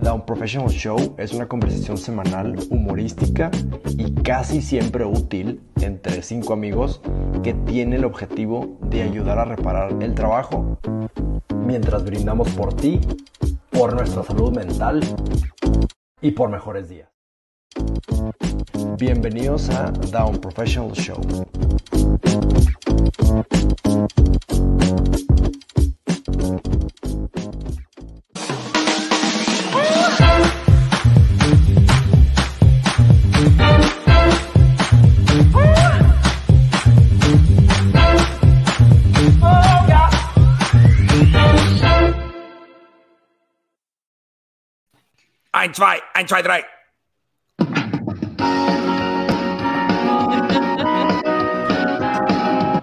The Professional Show es una conversación semanal, humorística y casi siempre útil entre cinco amigos que tiene el objetivo de ayudar a reparar el trabajo mientras brindamos por ti, por nuestra salud mental y por mejores días. Bienvenidos a Down Professional Show. Ein, zwei, ein, zwei, drei.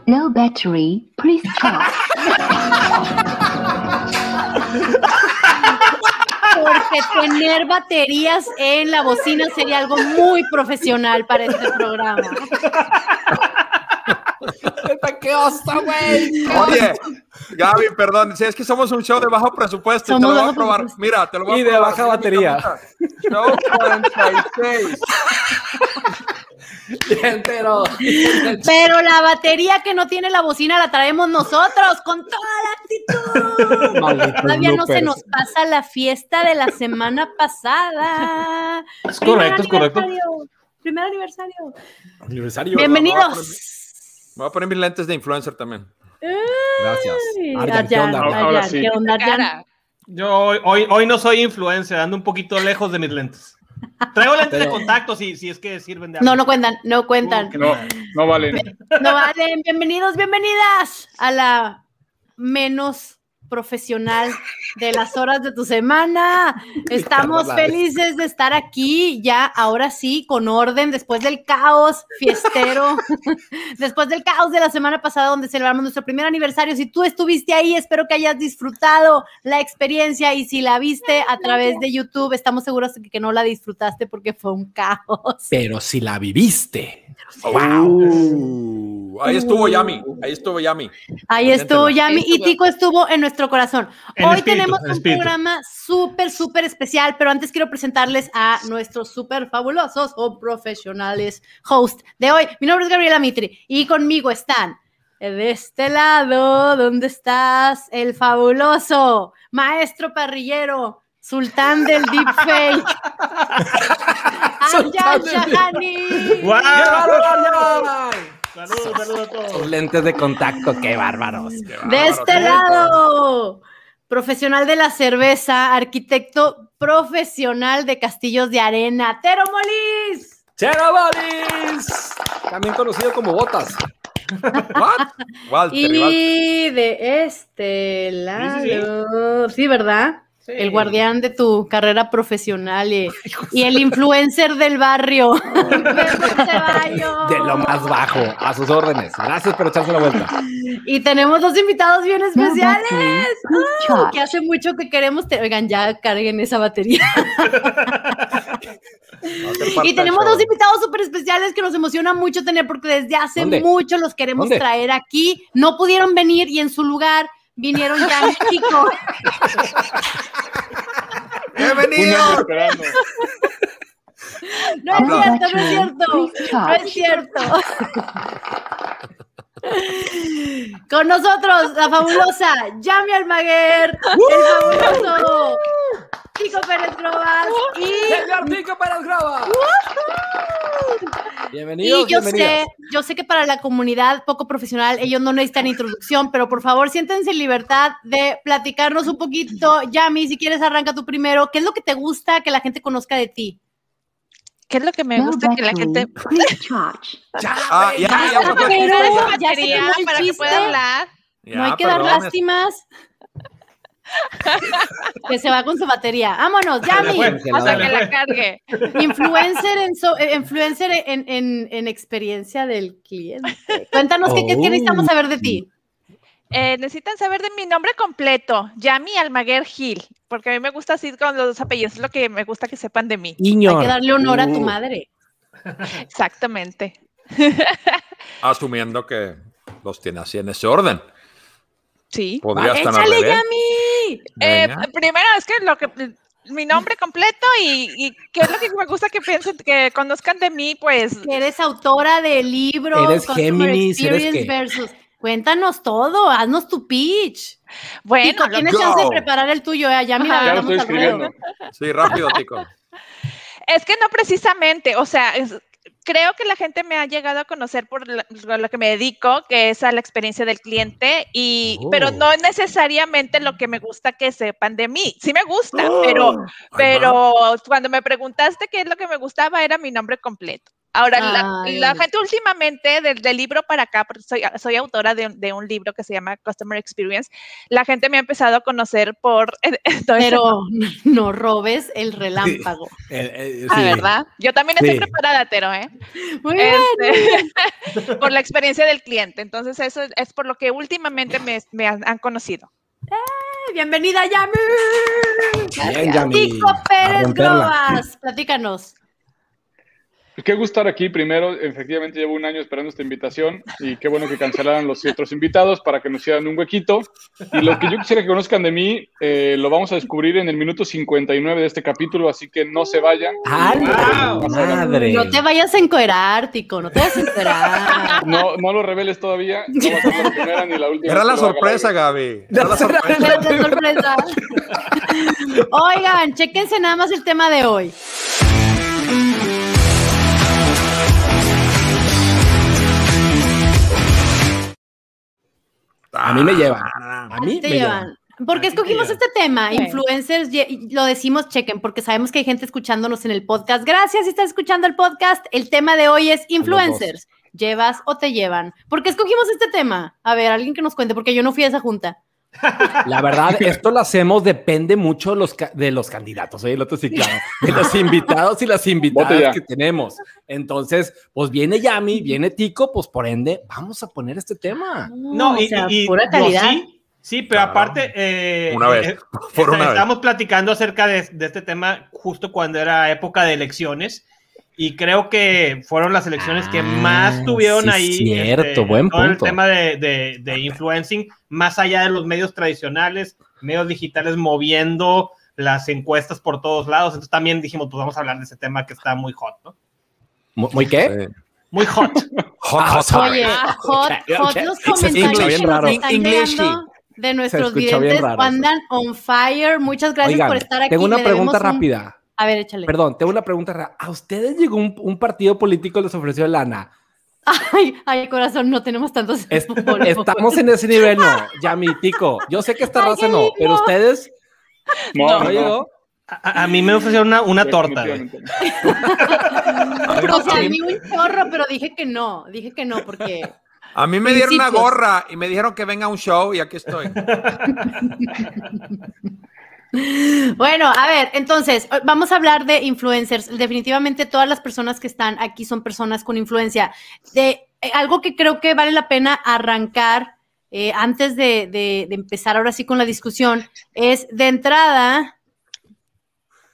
No battery, please charge. Porque tener baterías en la bocina sería algo muy profesional para este programa. ¡Qué oso, güey! Oye, Gaby, perdón, si es que somos un show de bajo presupuesto y te lo voy a probar. presupuesto. Mira, te lo voy a Y de probar. baja batería. Show 46. Entero. Pero la batería que no tiene la bocina la traemos nosotros con toda la actitud. Todavía no se nos pasa la fiesta de la semana pasada. Es correcto, es correcto. Primer aniversario. Aniversario. Bienvenidos. Me voy a poner mis lentes de influencer también. Gracias. Arjan, ¿qué Arjan, onda? Ahora Arjan, sí. ¿Qué onda, Arjan? Yo hoy, hoy, hoy no soy influencer, ando un poquito lejos de mis lentes. Traigo lentes de contacto si, si es que sirven de algo. No, no cuentan, no cuentan. Uh, No, no. no vale. No valen. Bienvenidos, bienvenidas a la menos profesional de las horas de tu semana. Estamos felices de estar aquí ya, ahora sí, con orden, después del caos fiestero, después del caos de la semana pasada donde celebramos nuestro primer aniversario. Si tú estuviste ahí, espero que hayas disfrutado la experiencia y si la viste a través de YouTube, estamos seguros de que no la disfrutaste porque fue un caos. Pero si la viviste. Uh, ahí estuvo Yami. Ahí estuvo Yami. Ahí estuvo. Yami y Tico estuvo en nuestro corazón. En Hoy espíritu, tenemos en un espíritu. programa súper, súper especial, pero antes quiero presentarles a nuestros súper fabulosos o profesionales host de hoy. Mi nombre es Gabriela Mitri y conmigo están de este lado, ¿dónde estás? El fabuloso maestro parrillero, sultán del deepfake. Arjan Shahani. ¡Guau! ¡Bárbaro! Saludos, saludos a todos. Lentes de contacto, qué bárbaros. De este lado, profesional de la cerveza, arquitecto profesional de castillos de arena, Tero Molís. ¡Cherobolis! También conocido como Botas. What? Walter, y Walter. Y de este lado, sí, ¿verdad? Sí. El guardián de tu carrera profesional y, y el influencer del barrio. De lo más bajo, a sus órdenes. Gracias por echarse la vuelta. Y tenemos dos invitados bien especiales. que hace mucho que queremos. te- Oigan, ya carguen esa batería. Y tenemos dos invitados súper especiales que nos emociona mucho tener porque desde hace ¿Dónde? mucho los queremos ¿Dónde? traer aquí. No pudieron venir y en su lugar vinieron ya a México. ¡Bienvenidos! No es cierto, no es cierto. No es cierto. Con nosotros, la fabulosa Yami Almaguer, el fabuloso Chico Pérez Grobas y ¡Señor Tico Pérez Grava! Y Bienvenidos, yo bienvenidas. sé, yo sé que para la comunidad poco profesional ellos no necesitan introducción, pero por favor siéntense en libertad de platicarnos un poquito. Yami, si quieres arranca tú primero. ¿Qué es lo que te gusta que la gente conozca de ti? ¿Qué es lo que me No gusta que la gente please charge. Ah, ya, ya, Ya, Pero ya batería quemó el para que pueda hablar. ya, no hay que dar lástimas. Que se va con su batería. Vámonos, Yami. Hasta Dale, que la pues. cargue. Influencer en, so- eh, influencer en, en- en experiencia del cliente. Cuéntanos qué, qué- qué necesitamos saber de ti. Eh, necesitan saber de mi nombre completo, Yami Almaguer Gil, porque a mí me gusta así con los dos apellidos, es lo que me gusta que sepan de mí. Hay que darle honor a tu Uh. madre. Exactamente. Asumiendo que los tiene así en ese orden. Sí. Podría estar al ¡Échale. Yami! Eh, primero es que lo que mi nombre completo y, y qué es lo que me gusta que piensen, que conozcan de mí, pues Que eres autora de libros. Eres Géminis, ¿eres Experience qué? versus. Cuéntanos todo, haznos tu pitch. bueno, Tico, lo- tienes go. chance de preparar el tuyo, eh. Ya lo agarramos estoy escribiendo. Sí, rápido, Tico. es que no precisamente, o sea, es- creo que la gente me ha llegado a conocer por lo que me dedico, que es a la experiencia del cliente, y, pero Oh. no es necesariamente lo que me gusta que sepan de mí. Sí me gusta, pero, va. pero cuando me preguntaste qué es lo que me gustaba, era mi nombre completo. Ahora, la, Ay, la gente últimamente, del, del libro para acá, porque soy, soy autora de, un- de un libro que se llama Customer Experience, la gente me ha empezado a conocer por... ese Pero no robes el relámpago. Eh, eh, Ah, sí. ¿verdad? Yo también estoy Sí. preparada, Tero, ¿eh? Muy bien. Este, por la experiencia del cliente. Entonces, eso es, es por lo que últimamente me, me han, han conocido. Bienvenida, Yami. Bien, Yami. Tico Pérez. Globas, platícanos. Qué gusto estar aquí. Primero, efectivamente, llevo un año esperando esta invitación y qué bueno que cancelaran los otros invitados para que nos hicieran un huequito. Y lo que yo quisiera que conozcan de mí, eh, lo vamos a descubrir en el minuto 59 de este capítulo, así que no se vayan. ¡A la Wow. madre! No te vayas a encuerar, Tico, no te vayas a encuerar. No, no lo reveles todavía. No va a ser la primera ni la última. Era la sorpresa. Gaby. Era la sorpresa. Oigan, chéquense nada más el tema de hoy. A mí me lleva. A mí te me llevan. llevan. ¿Por qué escogimos llevan. este tema? Influencers, lo decimos, chequen, porque sabemos que hay gente escuchándonos en el podcast. Gracias si estás escuchando el podcast. El tema de hoy es influencers. ¿Llevas o te llevan? ¿Por qué escogimos este tema? A ver, alguien que nos cuente, porque yo no fui a esa junta. La verdad, esto lo hacemos, depende mucho de los, de los candidatos, oye, el otro sí, claro, de los invitados y las invitadas que tenemos. Entonces, pues viene Yami, viene Tico, pues por ende, vamos a poner este tema. No, y, sea, y- pura calidad. sí, sí, pero Claro. aparte, eh, Una vez, eh, por una vez. estábamos platicando acerca de, de este tema justo cuando era época de elecciones. Y creo que fueron las elecciones que Ah, más tuvieron sí, ahí cierto, buen todo el punto. tema de, de- de influencing, más allá de los medios tradicionales, medios digitales moviendo las encuestas por todos lados. Entonces también dijimos, pues vamos a hablar de ese tema que está muy hot, ¿no? ¿Muy, muy qué? Muy hot. Hot, Ah, hot, hot. Oye, hot, ok, hot ok. los comentarios bien que nos raro. están English. llegando de nuestros videntes andan on fire. Muchas gracias Oigan, por estar aquí. tengo una pregunta un- rápida. A ver, échale. Perdón, tengo una pregunta rápida. ¿A ustedes llegó un, un partido político y les ofreció lana? Ay, ay, corazón, no tenemos tantos. Es- estamos en ese nivel, no. Yami, Tico. Yo sé que esta Ay, raza no, pero ustedes No, no no, no. llegó. A, a mí me ofrecieron una, una torta. Definitivamente. O sea, a mí un chorro, pero dije que no. Dije que no, porque. A mí me dieron una gorra y me dijeron que venga a un show y aquí estoy. Bueno, a ver, entonces, eh, vamos a hablar de influencers. Definitivamente todas las personas que están aquí son personas con influencia. De eh, algo que creo que vale la pena arrancar eh, antes de, de- empezar ahora sí con la discusión es de entrada,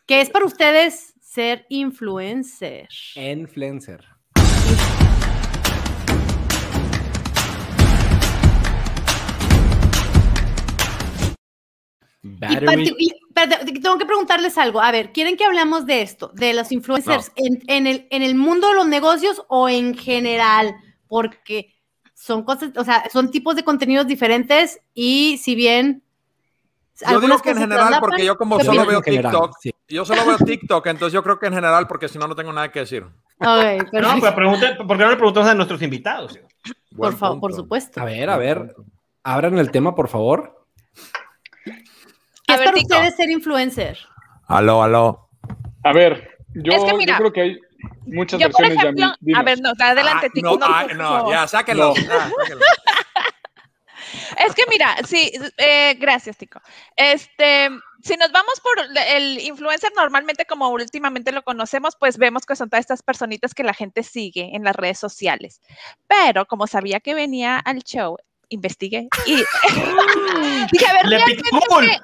¿qué es para ustedes ser influencer? Influencer. Battery. y- tengo que preguntarles algo. A ver, ¿quieren que hablamos de esto, de los influencers en, en el, en el mundo de los negocios o en general? Porque son cosas, o sea, son tipos de contenidos diferentes y si bien... Yo digo que en general, porque yo como ¿qué solo veo general, TikTok, sí. yo solo veo TikTok, entonces yo creo que en general, porque si no, no tengo nada que decir. Ok, No, pero pregunte, ¿por qué no le preguntamos a nuestros invitados? por favor, por supuesto. A ver, a ver. Abran el tema, por favor. ¿Qué A es ver, para Tico. ustedes ser influencer? Aló, aló. A ver, yo, Es que mira, yo creo que hay muchas Yo, por versiones ejemplo, Dinos. a ver, no, adelante, Ah, Tico, no, no, ah, por no, ya. No. sáquenlo. Es que mira, sí, eh, gracias, Tico. Este, si nos vamos por el influencer, normalmente como últimamente lo conocemos, pues vemos que son todas estas personitas que la gente sigue en las redes sociales. Pero como sabía que venía al show, investigué y dije, a ver, Le realmente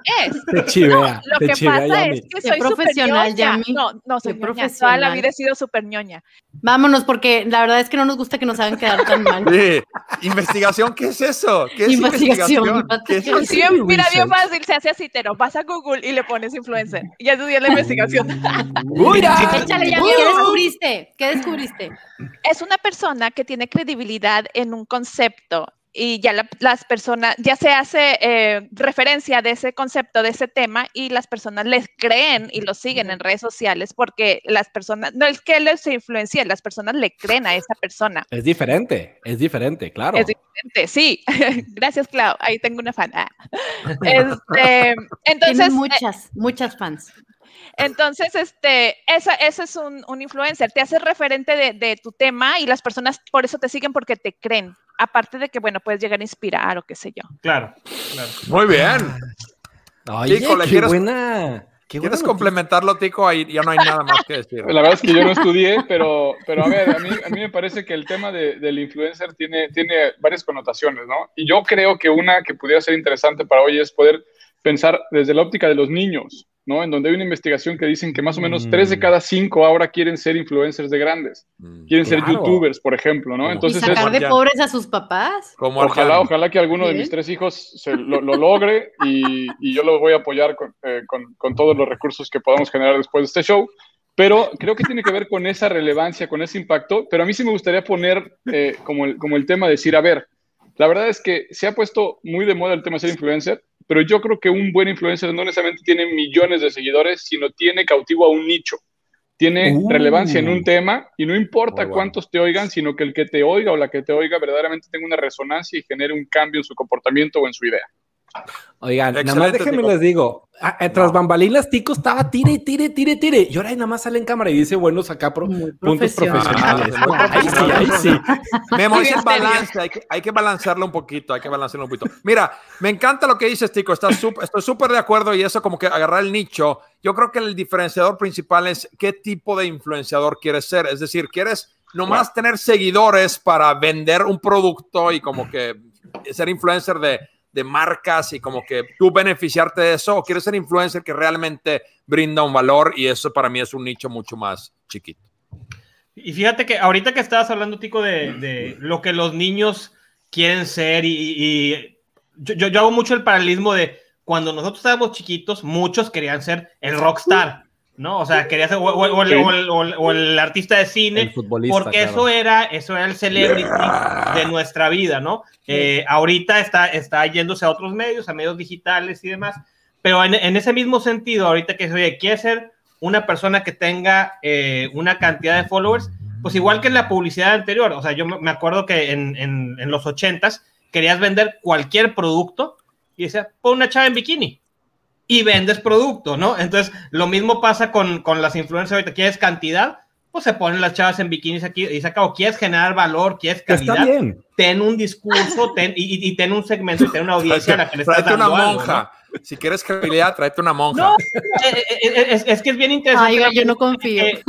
qué es. Te chivea, Lo te que chivea, pasa Yami. es que soy profesional, ñoña. Yami. No, no soy Qué ñoña. Toda la profesional. vida he sido súper ñoña. Vámonos, porque la verdad es que no nos gusta que nos hagan quedar tan mal. Sí. ¿Investigación? ¿Qué es eso? ¿Qué es Investigación. investigación? ¿Qué es Sí, eso? Sí, mira, bien fácil, se hace así, pero vas a Google y le pones influencer. Y ya estudié la investigación. Échale, Yami, ¿qué descubriste? ¿Qué descubriste? es una persona que tiene credibilidad en un concepto y ya la- las personas, ya se hace eh, referencia de ese concepto, de ese tema, y las personas les creen y lo siguen en redes sociales porque las personas, no es que les influencie, las personas le creen a esa persona. Es diferente, es diferente, claro. Es diferente, sí. Gracias, Clau. Ahí tengo una fan. Ah. Este, entonces, Tienen eh, muchas, muchas fans. Entonces, este, esa, ese es un, un influencer, te hace referente de, de tu tema y las personas por eso te siguen porque te creen. Aparte de que, bueno, puedes llegar a inspirar o qué sé yo. Claro, claro. Muy bien. Oye, Tico, ¿le qué quieres- buena. qué buena ¿Quieres complementarlo, Tico? Ahí ya no hay nada más que decir. La verdad es que yo no estudié, pero, pero a ver, a mí, a mí me parece que el tema de- del influencer tiene, tiene varias connotaciones, ¿no? Y yo creo que una que pudiera ser interesante para hoy es poder pensar desde la óptica de los niños, ¿no? En donde hay una investigación que dicen que más o menos Mm. tres de cada cinco ahora quieren ser influencers de grandes, quieren ser youtubers, por ejemplo, ¿no? Y Entonces y es, sacar de pobres a sus papás. Como Ojalá, Arjan. ojalá que alguno de mis tres hijos se lo, lo logre y, y yo lo voy a apoyar con, eh, con- con todos los recursos que podamos generar después de este show. Pero creo que tiene que ver con esa relevancia, con ese impacto. Pero a mí sí me gustaría poner eh, como, el, como el tema de decir, a ver, la verdad es que se ha puesto muy de moda el tema de ser influencer, pero yo creo que un buen influencer no necesariamente tiene millones de seguidores, sino tiene cautivo a un nicho. Tiene Uh. relevancia en un tema y no importa cuántos te oigan, sino que el que te oiga o la que te oiga verdaderamente tenga una resonancia y genere un cambio en su comportamiento o en su idea. Oigan, nada más Excelente, déjenme Tico. les digo, ah, eh, tras bambalinas, Tico estaba tire, tire, tire, tire. Y ahora nada más sale en cámara y dice buenos acá pro- puntos profesional. profesionales. Ah, ahí sí, ahí sí. Memo, es balance, hay que, hay que balancearlo un poquito, hay que balancearlo un poquito. Mira, me encanta lo que dices, Tico, estás sup- estoy súper de acuerdo y eso como que agarrar el nicho. Yo creo que el diferenciador principal es qué tipo de influenciador quieres ser. Es decir, quieres nomás tener seguidores para vender un producto y como que ser influencer de, de marcas y como que tú beneficiarte de eso o quieres ser influencer que realmente brinda un valor y eso para mí es un nicho mucho más chiquito. Y fíjate que ahorita que estabas hablando, Tico, de, de lo que los niños quieren ser y, y- yo, yo- hago mucho el paralelismo de cuando nosotros estábamos chiquitos, muchos querían ser el rockstar, ¿no? O sea, quería ser o, o- o el, o el- o el- o el artista de cine, El futbolista. porque claro. eso era eso era el celebrity de nuestra vida, ¿no? Eh, ahorita está, está yéndose a otros medios, a medios digitales y demás, pero en, en ese mismo sentido, ahorita que oye, quiere ser una persona que tenga eh, una cantidad de followers, pues igual que en la publicidad anterior, o sea, yo me acuerdo que en, en, en los ochentas querías vender cualquier producto y decía, pon una chava en bikini y vendes producto, ¿no? Entonces, lo mismo pasa con, con las influencers ahorita, quieres cantidad, pues se ponen las chavas en bikinis aquí y se acabó, quieres generar valor, quieres Está calidad, bien. ten un discurso ten, y, y- y ten un segmento y ten una audiencia a la que le estás Tráete una algo, monja. Si quieres credibilidad, tráete una monja. ¿no? Eh, eh, eh, es, es que es bien interesante. Ay, yo no confío. eh,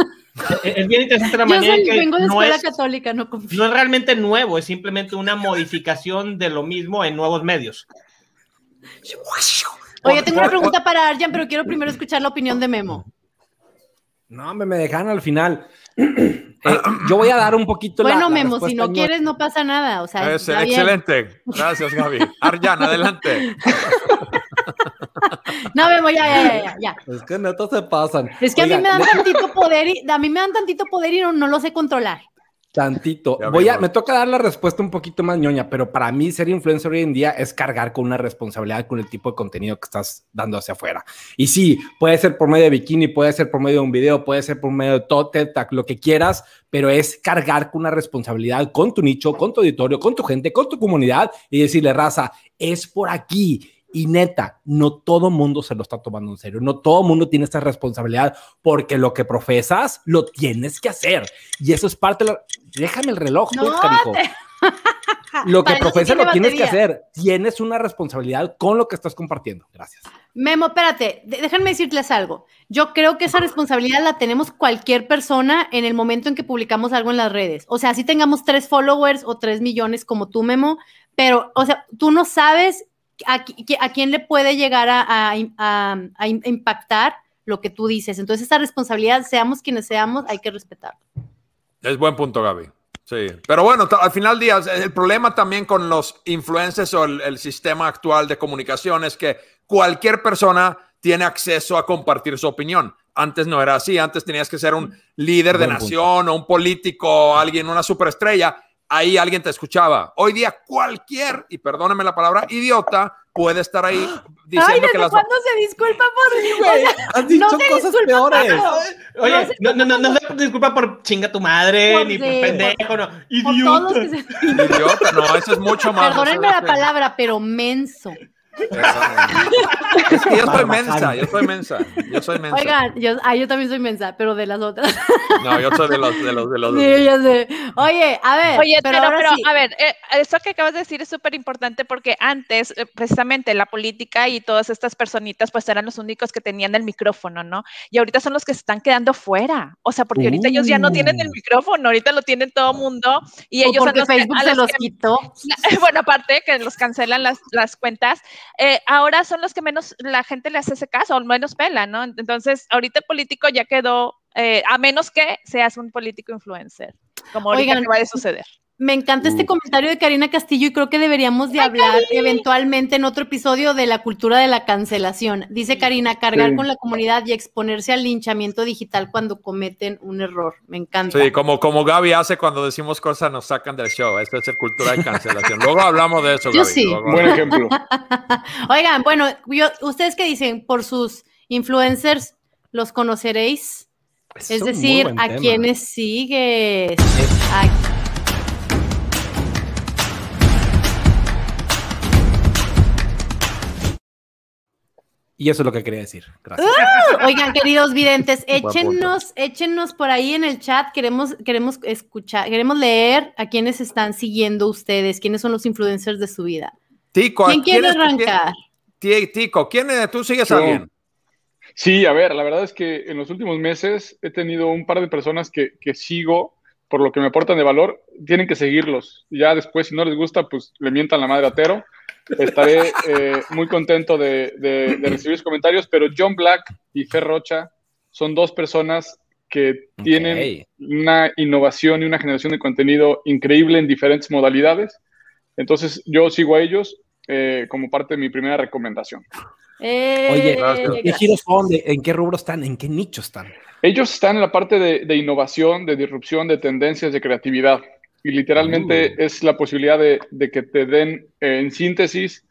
es bien interesante la Yo manera soy- que vengo de no escuela es, católica, no confío. no es realmente nuevo, es simplemente una modificación de lo mismo en nuevos medios. Oye, tengo una pregunta para Arjan, pero quiero primero escuchar la opinión de Memo. No, me, me dejaron al final. Eh, yo voy a dar un poquito la- Bueno, la Memo, si no quieres, no pasa nada. O sea, Es- está bien. excelente. Gracias, Gaby. Arjan, adelante. No, Memo, ya, ya, ya, ya. Es que netos se pasan. Es que a mí me dan tantito poder y a mí me dan tantito poder y no, no lo sé controlar. Tantito. Ya Voy a, me toca dar la respuesta un poquito más ñoña, pero para mí ser influencer hoy en día es cargar con una responsabilidad con el tipo de contenido que estás dando hacia afuera. Y sí, puede ser por medio de bikini, puede ser por medio de un video, puede ser por medio de todo, lo que quieras, pero es cargar con una responsabilidad con tu nicho, con tu auditorio, con tu gente, con tu comunidad y decirle, raza, es por aquí. Y neta, no todo mundo se lo está tomando en serio, no todo mundo tiene esta responsabilidad porque lo que profesas lo tienes que hacer. Y eso es parte de la... Déjame el reloj, No, pues. Lo que profesas lo tiene tienes que hacer. Tienes una responsabilidad con lo que estás compartiendo. Gracias. Memo, espérate, déjenme decirles algo. Yo creo que esa responsabilidad la tenemos cualquier persona en el momento en que publicamos algo en las redes. O sea, si tengamos tres followers o tres millones como tú, Memo, pero, o sea, tú no sabes a, a quién le puede llegar a, a- a- a impactar lo que tú dices. Entonces, esa responsabilidad, seamos quienes seamos, hay que respetar. Es buen punto, Gaby. Sí, pero bueno, al final del día, el problema también con los influencers o el, el sistema actual de comunicación es que cualquier persona tiene acceso a compartir su opinión. Antes no era así, antes tenías que ser un líder de Buen punto. nación o un político, alguien, una superestrella. Ahí alguien te escuchaba. Hoy día cualquier, y perdóneme la palabra, idiota puede estar ahí diciendo Ay, que ¿desde las... cuándo se disculpa por o sea, Has dicho no cosas disculpa peores. por- Oye, no, no, no, no se disculpa por chinga tu madre, Por ni por de- pendejo, no. por todos los Idiota. que se- Idiota, no, eso es mucho más. Perdónenme la palabra, pero menso. Es que yo Barbaján. mensa, yo soy mensa, yo soy mensa. Oigan, yo, ah, yo también soy mensa, pero de las otras. No, yo soy de los, de los, de los. Sí, ya sé. Oye, a ver. Oye, pero, pero, sí. a ver, eh, eso que acabas de decir es súper importante porque antes, eh, precisamente, la política y todas estas personitas, pues eran los únicos que tenían el micrófono, ¿no? Y ahorita son los que se están quedando fuera. O sea, porque ahorita ellos ya no tienen el Uh. micrófono, ahorita lo tienen todo mundo y O ellos son porque que- Facebook a se los los que- quitó. bueno, aparte que los cancelan las, las cuentas, eh, ahora son los que menos la gente le hace ese caso, o menos pela, ¿no? Entonces, ahorita el político ya quedó, eh, a menos que seas un político influencer, como ahorita Oigan, que va a suceder. Me encanta este comentario de Karina Castillo y creo que deberíamos de hablar eventualmente en otro episodio de la cultura de la cancelación. Dice Karina, cargar Sí. con la comunidad y exponerse al linchamiento digital cuando cometen un error. Me encanta. Sí, como, como Gaby hace cuando decimos cosas, nos sacan del show. Esto es el cultura de cancelación. Luego hablamos de eso, Yo Gaby. sí. luego Buen ejemplo. Oigan, bueno, yo- ¿ustedes qué dicen? Por sus influencers, ¿los conoceréis? Es decir, ¿a tema. quiénes sigues? ¿A Y eso es lo que quería decir. Gracias. Oigan, queridos videntes, échenos, échenos por ahí en el chat. Queremos, queremos escuchar, queremos leer a quienes están siguiendo ustedes, quiénes son los influencers de su vida. Tico, ¿Quién quiere arrancar? quién- Tico, ¿quién es? ¿Tú sigues a alguien? Sí, a ver, la verdad es que en los últimos meses he tenido un par de personas que, que sigo por lo que me aportan de valor. Tienen que seguirlos. Ya después, si no les gusta, pues le mientan la madre a Tero. Estaré eh, muy contento de, de- de recibir sus comentarios, pero John Black y Fer Rocha son dos personas que tienen una innovación y una generación de contenido increíble en diferentes modalidades. Entonces, yo sigo a ellos eh, como parte de mi primera recomendación. Eh, Oye, gracias. ¿en qué giros son? ¿De- ¿En qué rubro están? ¿En qué nicho están? Ellos están en la parte de, de innovación, de disrupción, de tendencias, de creatividad. Y literalmente Uh. es la posibilidad de, de que te den eh, en síntesis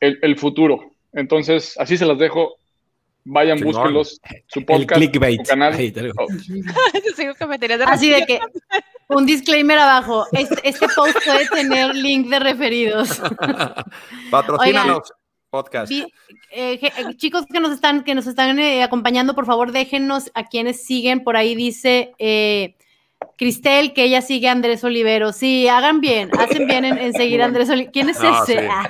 el, el futuro. Entonces, así se las dejo. Vayan, Chingón. búsquenlos. Su El podcast, clickbait. su canal. Ahí te digo. Oh, Así de que, un disclaimer abajo, este, este post puede tener link de referidos. Patrocínanos podcast. Eh, eh, chicos que nos están, que nos están eh, acompañando, por favor, déjenos a quienes siguen. Por ahí dice eh, Cristel que ella sigue a Andrés Olivero. Sí, hagan bien, hacen bien en, en seguir a Andrés Olivero. ¿Quién es No, ese? sí. Ah,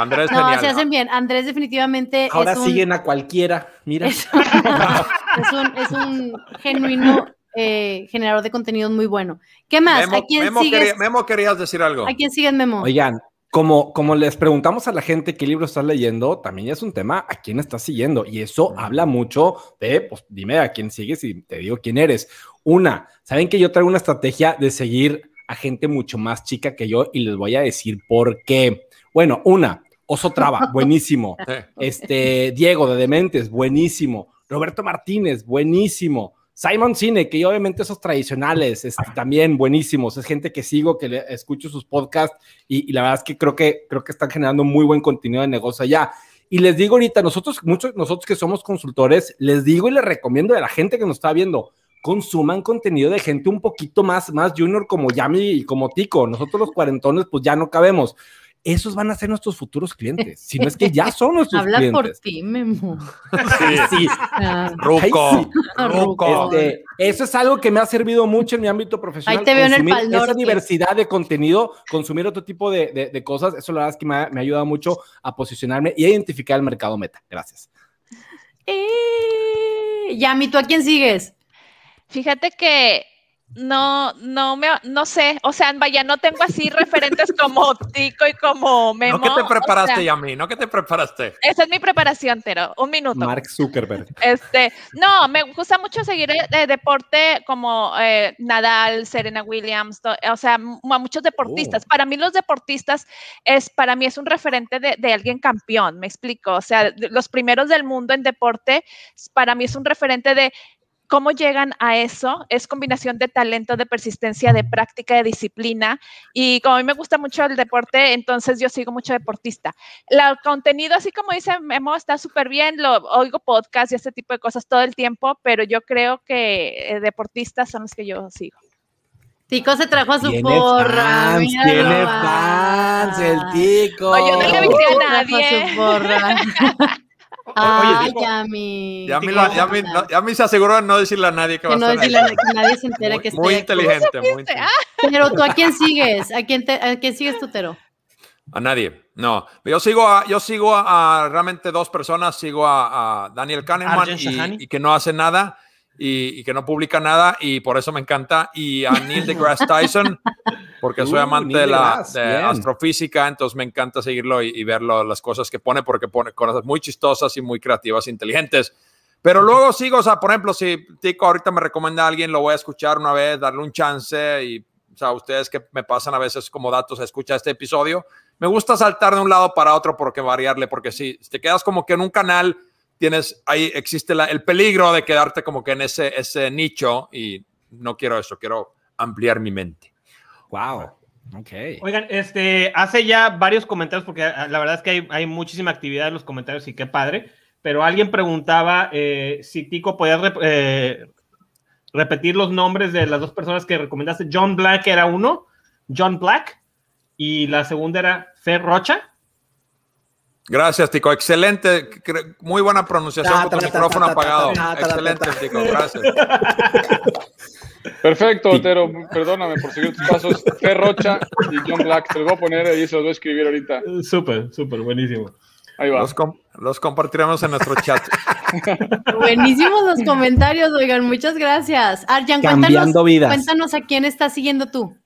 Andrés, no, genial. se hacen bien. Andrés definitivamente Ahora es un, siguen a cualquiera. Mira. es, es un, es un genuino eh, generador de contenidos muy bueno. ¿Qué más? Memo, ¿A quién Memo sigues? quería- Memo, querías decir algo. ¿A quién sigues, Memo? Oigan, como, como les preguntamos a la gente qué libro estás leyendo, también es un tema a quién estás siguiendo. Y eso habla mucho de, pues dime a quién sigues y te digo quién eres. Una, saben que yo traigo una estrategia de seguir a gente mucho más chica que yo y les voy a decir por qué. Bueno, una, Oso Traba, buenísimo. Sí. Este, Diego de Dementes, buenísimo. Roberto Martínez, buenísimo. Simon Cine, que obviamente esos tradicionales, este, también buenísimos. Es gente que sigo, que le, escucho sus podcasts y, y la verdad es que creo, que creo que están generando muy buen contenido de negocio allá. Y les digo ahorita, nosotros, muchos, nosotros que somos consultores, les digo y les recomiendo a la gente que nos está viendo, consuman contenido de gente un poquito más, más junior como Yami y como Tico. Nosotros los cuarentones, pues ya no cabemos. Esos van a ser nuestros futuros clientes. Si no es que ya son nuestros Habla por clientes. ti, Memo. Sí, Ah, Ruco, Ay, sí. ruco. Este, eso es algo que me ha servido mucho en mi ámbito profesional. Ahí te veo en el consumir esa diversidad de contenido, consumir otro tipo de, de- de cosas. Eso la verdad es que me ha, me ha ayudado mucho a posicionarme y a identificar el mercado meta. Gracias. Eh, Yami, ¿tú a quién sigues? Fíjate que no, no me, no sé, o sea, vaya, no tengo así referentes como Tico y como Memo. ¿No que te o preparaste, sea, Yami? ¿No que te preparaste? Esa es mi preparación, Tero. Un minuto. Mark Zuckerberg. Este, no, me gusta mucho seguir el, el deporte como eh, Nadal, Serena Williams, to- o sea, a muchos deportistas. Para mí los deportistas es, para mí es un referente de, de alguien campeón, me explico. O sea, de- los primeros del mundo en deporte, para mí es un referente de cómo llegan a eso. Es combinación de talento, de persistencia, de práctica, de disciplina. Y como a mí me gusta mucho el deporte, entonces yo sigo mucho deportista. El contenido, así como dice Memo, está súper bien. Lo oigo podcast y este tipo de cosas todo el tiempo, pero yo creo que eh, deportistas son los que yo sigo. Tico se trajo a su Tiene porra. fans, tiene fans, el tico. Oye, no le avisé a nadie. su porra. Oye, Ay, Tico, Yami. Yami, Qué la- Yami- buena. no- Yami se aseguró de no decirle a nadie que va Que a no estar ahí. decirle que nadie se entere Muy, que estoy muy aquí. inteligente, muy Ah, inteligente. Pero tú a quién sigues? ¿A quién, te, a quién sigues tú, Tero? A nadie. No. Yo sigo a, yo sigo a, a realmente dos personas. Sigo a, a Daniel Kahneman y, y que no hace nada y, y que no publica nada y por eso me encanta. Y a Neil deGrasse Tyson porque soy Uh, amante de la de astrofísica, entonces me encanta seguirlo y, y ver las cosas que pone porque pone cosas muy chistosas y muy creativas, inteligentes. Pero luego sigo, o sea, por ejemplo, si Tico ahorita me recomienda a alguien, lo voy a escuchar una vez, darle un chance y, o sea, ustedes que me pasan a veces como datos a escuchar este episodio, me gusta saltar de un lado para otro porque variarle, porque si te quedas como que en un canal, tienes, ahí existe la- el peligro de quedarte como que en ese, ese nicho y no quiero eso, quiero ampliar mi mente. Wow. Ok. Oigan, este, hace ya varios comentarios, porque ah, la verdad es que hay, hay muchísima actividad en los comentarios y qué padre, pero alguien preguntaba eh, si Tico podía rep- eh, repetir los nombres de las dos personas que recomendaste. John Black era uno, John Black, y la segunda era Fer Rocha. Gracias, Tico. Excelente. Muy buena pronunciación Ta, con tu ta, micrófono apagado. Excelente. Tico. Gracias. Perfecto, Otero. Perdóname por seguir tus pasos. Fer Rocha y John Black. Te los voy a poner ahí, se los voy a escribir ahorita. Súper, súper, buenísimo. Ahí va. Los, com- los compartiremos en nuestro chat. Buenísimos los comentarios, oigan, muchas gracias. Arjan, cuéntanos, vidas. cuéntanos a quién estás siguiendo tú.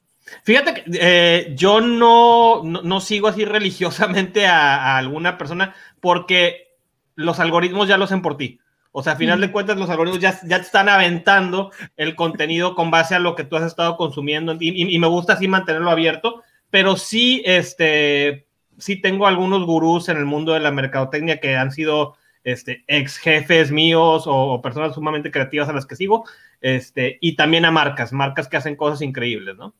Fíjate que eh, yo no, no, no sigo así religiosamente a, a alguna persona porque los algoritmos ya lo hacen por ti. O sea, a final de cuentas, los algoritmos ya, ya te están aventando el contenido con base a lo que tú has estado consumiendo y, y- y me gusta así mantenerlo abierto, pero sí, este, sí tengo algunos gurús en el mundo de la mercadotecnia que han sido este, ex jefes míos o, o personas sumamente creativas a las que sigo, este, y también a marcas, marcas que hacen cosas increíbles, ¿no?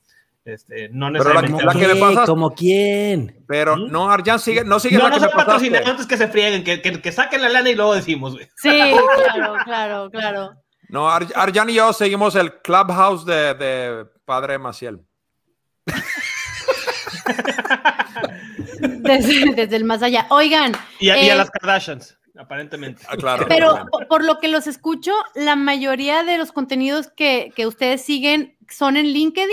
Este, no Pero la- necesariamente. la que le pasa- ¿Como quién? Pero ¿Mm? no, Arjan, sigue, no sigue no, la no que se me pasaste. patrocinan antes que se frieguen, que, que, que saquen la lana y luego decimos, güey. Sí, claro, claro, claro. No, Ar- Arjan y yo seguimos el Clubhouse de, de Padre Maciel. Desde, desde el más allá. Oigan, Y a, y a Eh, las Kardashians, aparentemente. Ah, claro. pero claro. por, por lo que los escucho, la mayoría de los contenidos que, que ustedes siguen son en LinkedIn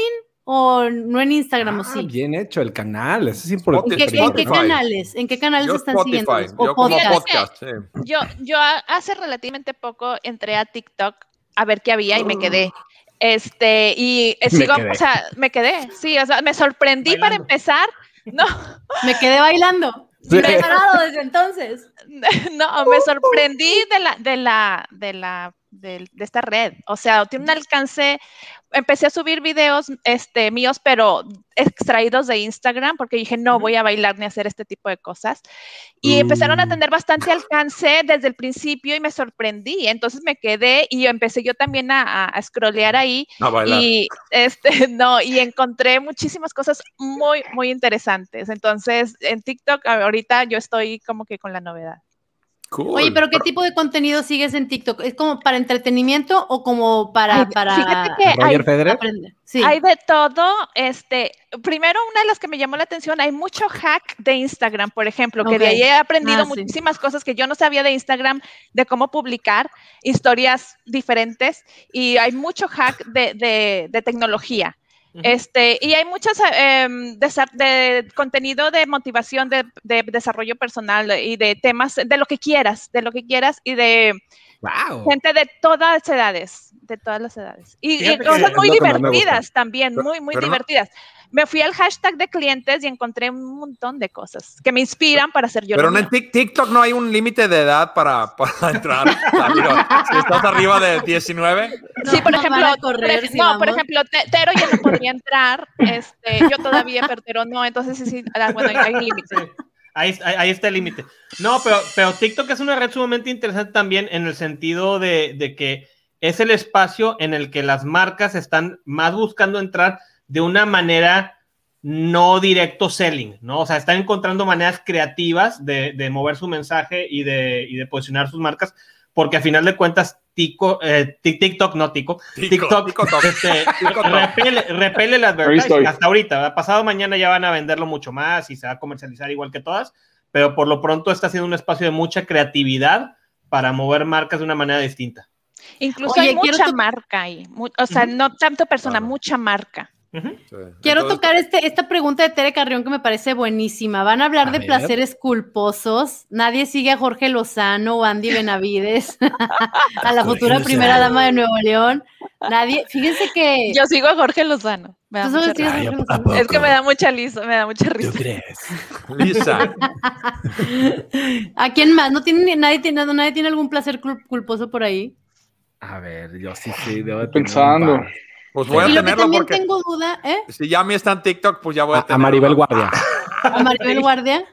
o no en Instagram, ¿o Ah, sí? bien hecho el canal. Eso es ¿En importante. qué, en qué canales? ¿En qué canales Yo están Spotify, siguiendo? yo como podcast. podcast. sí. Yo, yo hace relativamente poco entré a TikTok a ver qué había y me quedé. Este, y eh, Me sigo, quedé. o sea, me quedé, sí, o sea, me sorprendí para empezar. No, Me quedé bailando. Sí. He parado desde entonces. no, me sorprendí de la, de la, de la, de, de esta red. O sea, tiene un alcance. Empecé a subir videos este, míos, pero extraídos de Instagram, porque dije, no voy a bailar ni hacer este tipo de cosas. Y empezaron a Mm. tener bastante alcance desde el principio y me sorprendí. Entonces me quedé y empecé yo también a, a, a scrollear ahí A bailar. y este no y encontré muchísimas cosas muy muy interesantes entonces en TikTok ahorita yo estoy como que con la novedad Cool. Oye, pero ¿qué tipo de contenido sigues en TikTok? ¿Es como para entretenimiento o como para, Ay, para fíjate que hay, Federer. Sí. hay de todo. Este, primero, una de las que me llamó la atención, hay mucho hack de Instagram, por ejemplo, que de ahí he aprendido Ah, sí. muchísimas cosas que yo no sabía de Instagram, de cómo publicar historias diferentes. Y hay mucho hack de, de- de tecnología. Este, y hay muchos em, de contenido de motivación, de, de desarrollo personal y de temas, de lo que quieras, de lo que quieras y de Wow. gente de todas las edades, de todas las edades. Y, cosas muy divertidas también, muy, muy pero no- divertidas. Me fui al hashtag de clientes y encontré un montón de cosas que me inspiran para hacer yo. Pero lo en TikTok no hay un límite de edad para, para entrar. Si estás arriba de 19, No, Sí, por nos ejemplo, por correr ej- si no, por ejemplo, Te- Tero ya no podría entrar, este, yo todavía, pero Tero no, entonces sí, sí, ah, bueno, hay un límite. Ahí- ahí está el límite. No, pero, pero TikTok es una red sumamente interesante también en el sentido de, de que es el espacio en el que las marcas están más buscando entrar de una manera no directo selling, ¿no? O sea, están encontrando maneras creativas de, de mover su mensaje y de, y de posicionar sus marcas, porque a final de cuentas, Tico, eh, Tik- TikTok, no Tico, Tico, TikTok, Tico este, Tico repele, repele el advertising hasta ahorita. ¿verdad? Pasado mañana ya van a venderlo mucho más y se va a comercializar igual que todas, pero por lo pronto está siendo un espacio de mucha creatividad para mover marcas de una manera distinta. Incluso Oye, hay mucha marca ahí, o sea, no tanto persona, Claro. mucha marca. Sí. Quiero Entonces, tocar este, esta pregunta de Tere Carrión que me parece buenísima. Van a hablar A de ver. placeres culposos. Nadie sigue a Jorge Lozano o Andy Benavides, a la Jorge futura Lozano. primera dama de Nuevo León. Nadie, fíjense que. Yo sigo a Jorge Lozano. Me da ¿Tú mucha Ay, Jorge ¿a Lozano? Es que me da mucha risa, me da mucha ¿Tú risa. crees? Lisa, ¿A quién más? ¿No tiene, nadie, tiene, nadie tiene algún placer cul- culposo por ahí? A ver, yo sí, sí, debo de tener un Pensando. par. Pues voy a y lo que tenerlo también porque tengo duda, ¿eh? si ya a mí está en TikTok, pues ya voy a A, a tenerlo. Maribel Guardia. A Maribel Guardia.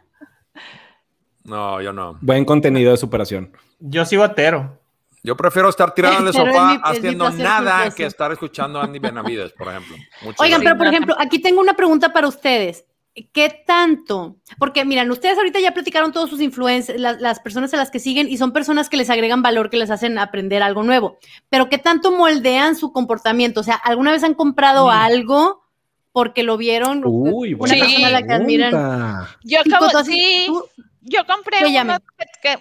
No, yo no. Buen contenido de superación. Yo sigo a Tero. Yo prefiero estar tirado en el Pero sofá mi- haciendo nada que estar escuchando a Andy Benavides, por ejemplo. Muchas Oigan, pero por ejemplo, aquí tengo una pregunta para ustedes. ¿Qué tanto? Porque miren, ustedes ahorita ya platicaron todos sus influencers, las, las personas a las que siguen y son personas que les agregan valor, que les hacen aprender algo nuevo. Pero ¿qué tanto moldean su comportamiento? O sea, ¿alguna vez han comprado Mm. algo porque lo vieron? Uy, una buena persona a la que admiran. Yo acabo, sí, tú- yo compré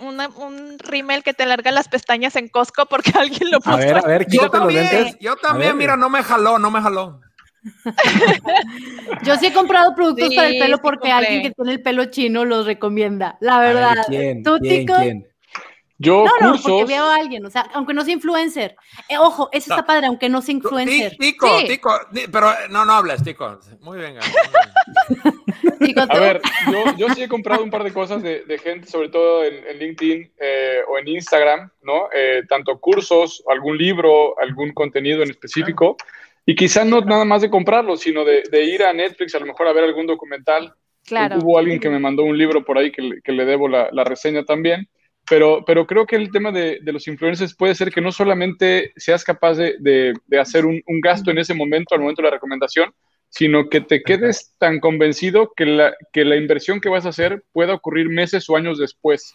una- un rímel que te larga las pestañas en Costco porque alguien lo puso. A ver, a ver, Yo quítate los también, lentes. yo también, mira, no me jaló, no me jaló. Yo sí he comprado productos Sí, para el pelo porque alguien que tiene el pelo chino los recomienda. La ver, verdad. ¿quién? ¿Tú, ¿Quién? Tico? ¿Quién? Yo No, no, porque veo a alguien, o sea, aunque no sea influencer. Eh, ojo, eso No. está padre, aunque no sea influencer. Ti- Tico, Sí. Tico, di- pero eh, no, no hables, Tico. Muy bien. Tico, a ver, yo, yo sí he comprado un par de cosas de, de gente, sobre todo en, en LinkedIn eh, o en Instagram, ¿no? Eh, tanto cursos, algún libro, algún contenido en específico. Y quizá no nada más de comprarlo, sino de, de ir a Netflix, a lo mejor a ver algún documental. Claro. Hubo alguien que me mandó un libro por ahí que, le- que le debo la, la reseña también. Pero, pero creo que el tema de, de los influencers puede ser que no solamente seas capaz de, de- de hacer un, un gasto en ese momento, al momento de la recomendación, sino que te quedes tan convencido que la, que la inversión que vas a hacer pueda ocurrir meses o años después.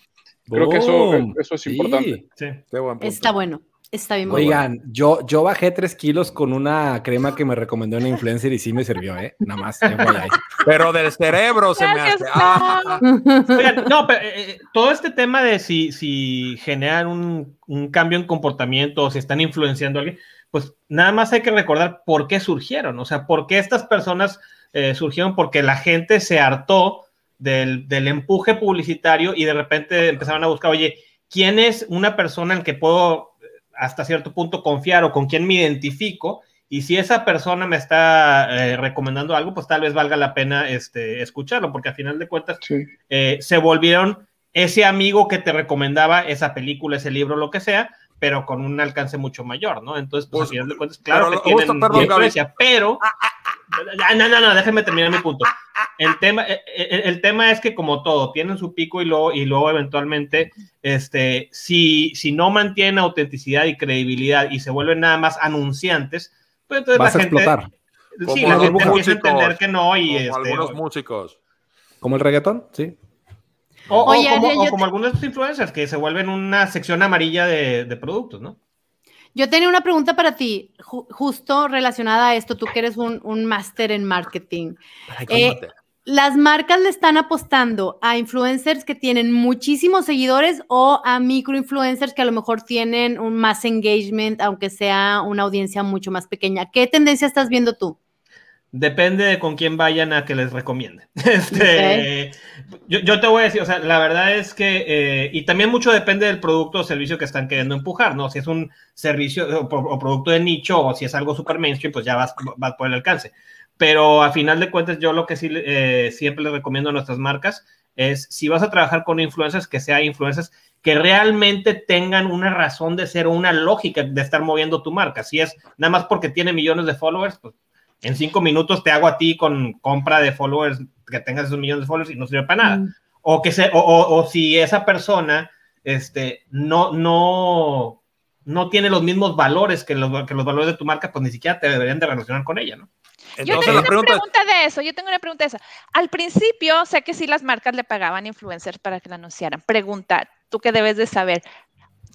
Creo que eso, eso es Sí. importante. Sí. Qué buen punto. Está bueno, está bien. bueno. Oigan, yo, yo bajé tres kilos con una crema que me recomendó una influencer y sí me sirvió, ¿eh? Nada más. Pero del cerebro se me hace. Ah, Oigan, no, pero eh, eh, todo este tema de si, si generan un, un cambio en comportamiento o si están influenciando a alguien, pues nada más hay que recordar por qué surgieron, o sea, por qué estas personas eh, surgieron, porque la gente se hartó del, del empuje publicitario y de repente empezaron a buscar, oye, ¿quién es una persona en que puedo hasta cierto punto confiar o con quién me identifico? Y si esa persona me está eh, recomendando algo, pues tal vez valga la pena este, escucharlo, porque al final de cuentas Sí. eh, se volvieron ese amigo que te recomendaba esa película, ese libro, lo que sea, pero con un alcance mucho mayor, ¿no? Entonces, pues, Pues, al final de cuentas, claro pero que tienen perdón, influencia, pero... Ah, No, no, no, déjenme terminar mi punto. El tema, eh, eh, el, tema es que como todo, tienen su pico y luego, y luego eventualmente, este, si, si no mantienen autenticidad y credibilidad y se vuelven nada más anunciantes, pues entonces Vas a la gente... explotar. Sí, Como la gente empieza a entender que no y como este, algunos músicos. ¿Como el reggaetón? Sí. O, o Oye, como, o como te- algunos de estos influencers que se vuelven una sección amarilla de, de productos, ¿no? Yo tenía una pregunta para ti, ju- justo relacionada a esto, tú que eres un, un máster en marketing. Ay, Eh. ¿Las marcas le están apostando a influencers que tienen muchísimos seguidores o a microinfluencers que a lo mejor tienen un más engagement, aunque sea una audiencia mucho más pequeña? ¿Qué tendencia estás viendo tú? Depende de con quién vayan a que les recomiende. Este, yo, yo te voy a decir, o sea, la verdad es que, eh, y también mucho depende del producto o servicio que están queriendo empujar, ¿no? Si es un servicio o, o producto de nicho o si es algo super mainstream, pues ya vas, vas por el alcance. Pero a final de cuentas, yo lo que sí eh, siempre les recomiendo a nuestras marcas es si vas a trabajar con influencers, que sea influencers que realmente tengan una razón de ser o una lógica de estar moviendo tu marca. Si es nada más porque tiene millones de followers, pues en cinco minutos te hago a ti con compra de followers, que tengas esos millones de followers y no sirve para nada. Mm. O, que se, o, o- o si esa persona este, no, no, no tiene los mismos valores que los, que los valores de tu marca, pues ni siquiera te deberían de relacionar con ella, ¿no? Yo tengo la una pregunta de eso, yo tengo una pregunta de eso. Al principio, sé que sí las marcas le pagaban influencers para que la anunciaran. Pregunta, tú que debes de saber,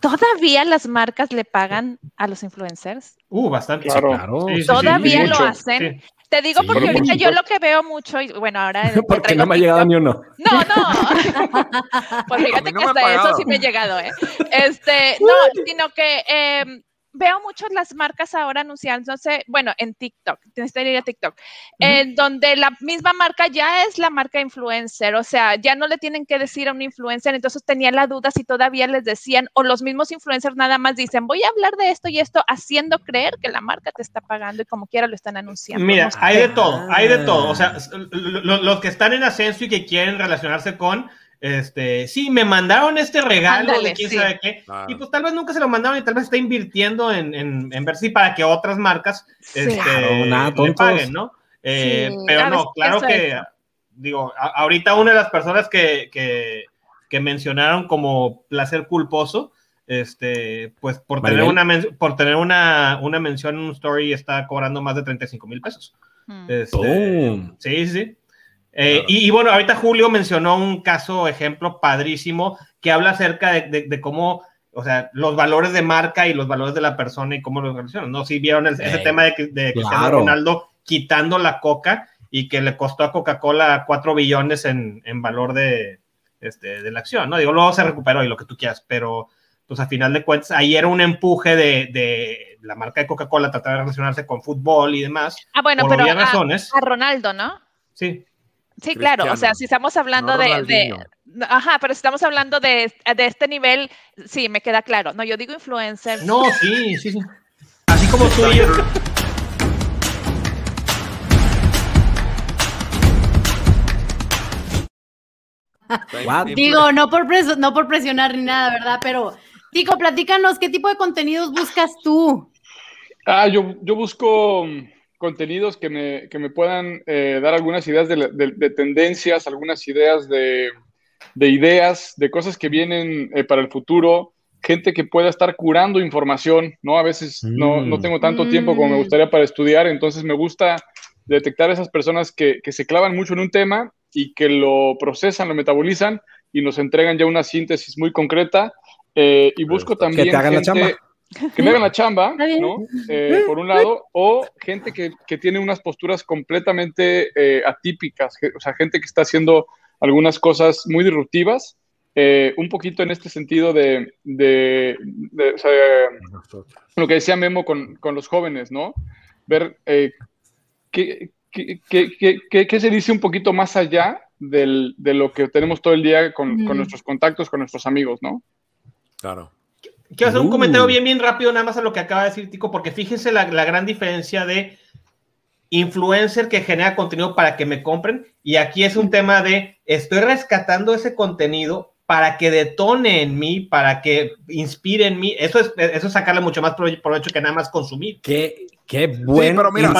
¿todavía las marcas le pagan a los influencers? Uh, bastante. Claro. Claro. Sí, sí, sí, ¿Todavía lo mucho, hacen? sí. Te digo Sí, porque por ahorita yo lo que veo mucho, y bueno, ahora... Porque no me ha llegado ni uno. No, no. Pues fíjate no que hasta eso sí me ha llegado, ¿eh? Este, no, sino que eh, veo mucho las marcas ahora anunciándose, bueno, en TikTok, tienes que ir a TikTok, en donde la misma marca ya es la marca influencer, o sea, ya no le tienen que decir a un influencer, entonces tenía la duda si todavía les decían, o los mismos influencers nada más dicen, voy a hablar de esto y esto, haciendo creer que la marca te está pagando y como quiera lo están anunciando. Mira, hay de todo, hay de todo. Ah. O sea, lo- lo- los que están en ascenso y que quieren relacionarse con, este, sí, me mandaron este regalo Ándale, de quién sí. sabe qué, Claro. y pues tal vez nunca se lo mandaron y tal vez está invirtiendo en, en, en ver si para que otras marcas Sí. este, Claro, nada, le tontos. paguen, ¿no? Eh, Sí, pero no, claro que, digo, a- ahorita una de las personas que, que, que mencionaron como placer culposo, este, pues por tener, una, men- por tener una, una mención en un story está cobrando más de 35 mil pesos. Mm. Este. Sí, sí, sí. Eh, Claro. y, y bueno, ahorita Julio mencionó un caso, ejemplo padrísimo, que habla acerca de, de- de cómo, o sea, los valores de marca y los valores de la persona y cómo los relacionan. ¿No? Si vieron el- ese Ey, tema de, de Cristiano claro. Ronaldo quitando la coca y que le costó a Coca-Cola 4 billones en, en valor de, este, de la acción, ¿no? Digo, luego se recuperó y lo que tú quieras, pero pues a final de cuentas, ahí era un empuje de, de la marca de Coca-Cola tratar de relacionarse con fútbol y demás, Ah, bueno, por pero a, razones. a Ronaldo, ¿no? Sí, Sí, claro, o sea, si estamos hablando no de, Ajá, pero si estamos hablando de, de este nivel, sí, me queda claro. No, yo digo influencer. No, sí, sí, sí. Así como tú y yo. What? Digo, no por, preso- no por presionar ni nada, ¿verdad? Pero, Tico, platícanos, ¿qué tipo de contenidos buscas tú? Ah, yo, yo busco contenidos que me, que me puedan eh, dar algunas ideas de, la- de- de tendencias, algunas ideas de, de ideas, de cosas que vienen eh, para el futuro, gente que pueda estar curando información, ¿no? A veces no, no tengo tanto tiempo como me Mm. gustaría para estudiar, entonces me gusta detectar esas personas que, que se clavan mucho en un tema y que lo procesan, lo metabolizan y nos entregan ya una síntesis muy concreta. eh, y busco Que también te hagan la chamba. Que me hagan la chamba. ¿no? Eh, por un lado, o gente que, que tiene unas posturas completamente eh, atípicas, o sea, gente que está haciendo algunas cosas muy disruptivas, eh, un poquito en este sentido de, de- de, o sea, lo que decía Memo con, con los jóvenes, ¿no? Ver eh, qué, qué- qué- qué- qué- qué se dice un poquito más allá del- de lo que tenemos todo el día con, con nuestros contactos, con nuestros amigos, ¿no? Claro. Quiero hacer un Uh. comentario bien, bien rápido, nada más a lo que acaba de decir Tico, porque fíjense la, la gran diferencia de influencer que genera contenido para que me compren. Y aquí es un tema de estoy rescatando ese contenido para que detone en mí, para que inspire en mí. Eso es, eso es sacarle mucho más prove- provecho que nada más consumir. Qué, qué buen sí, pero mira,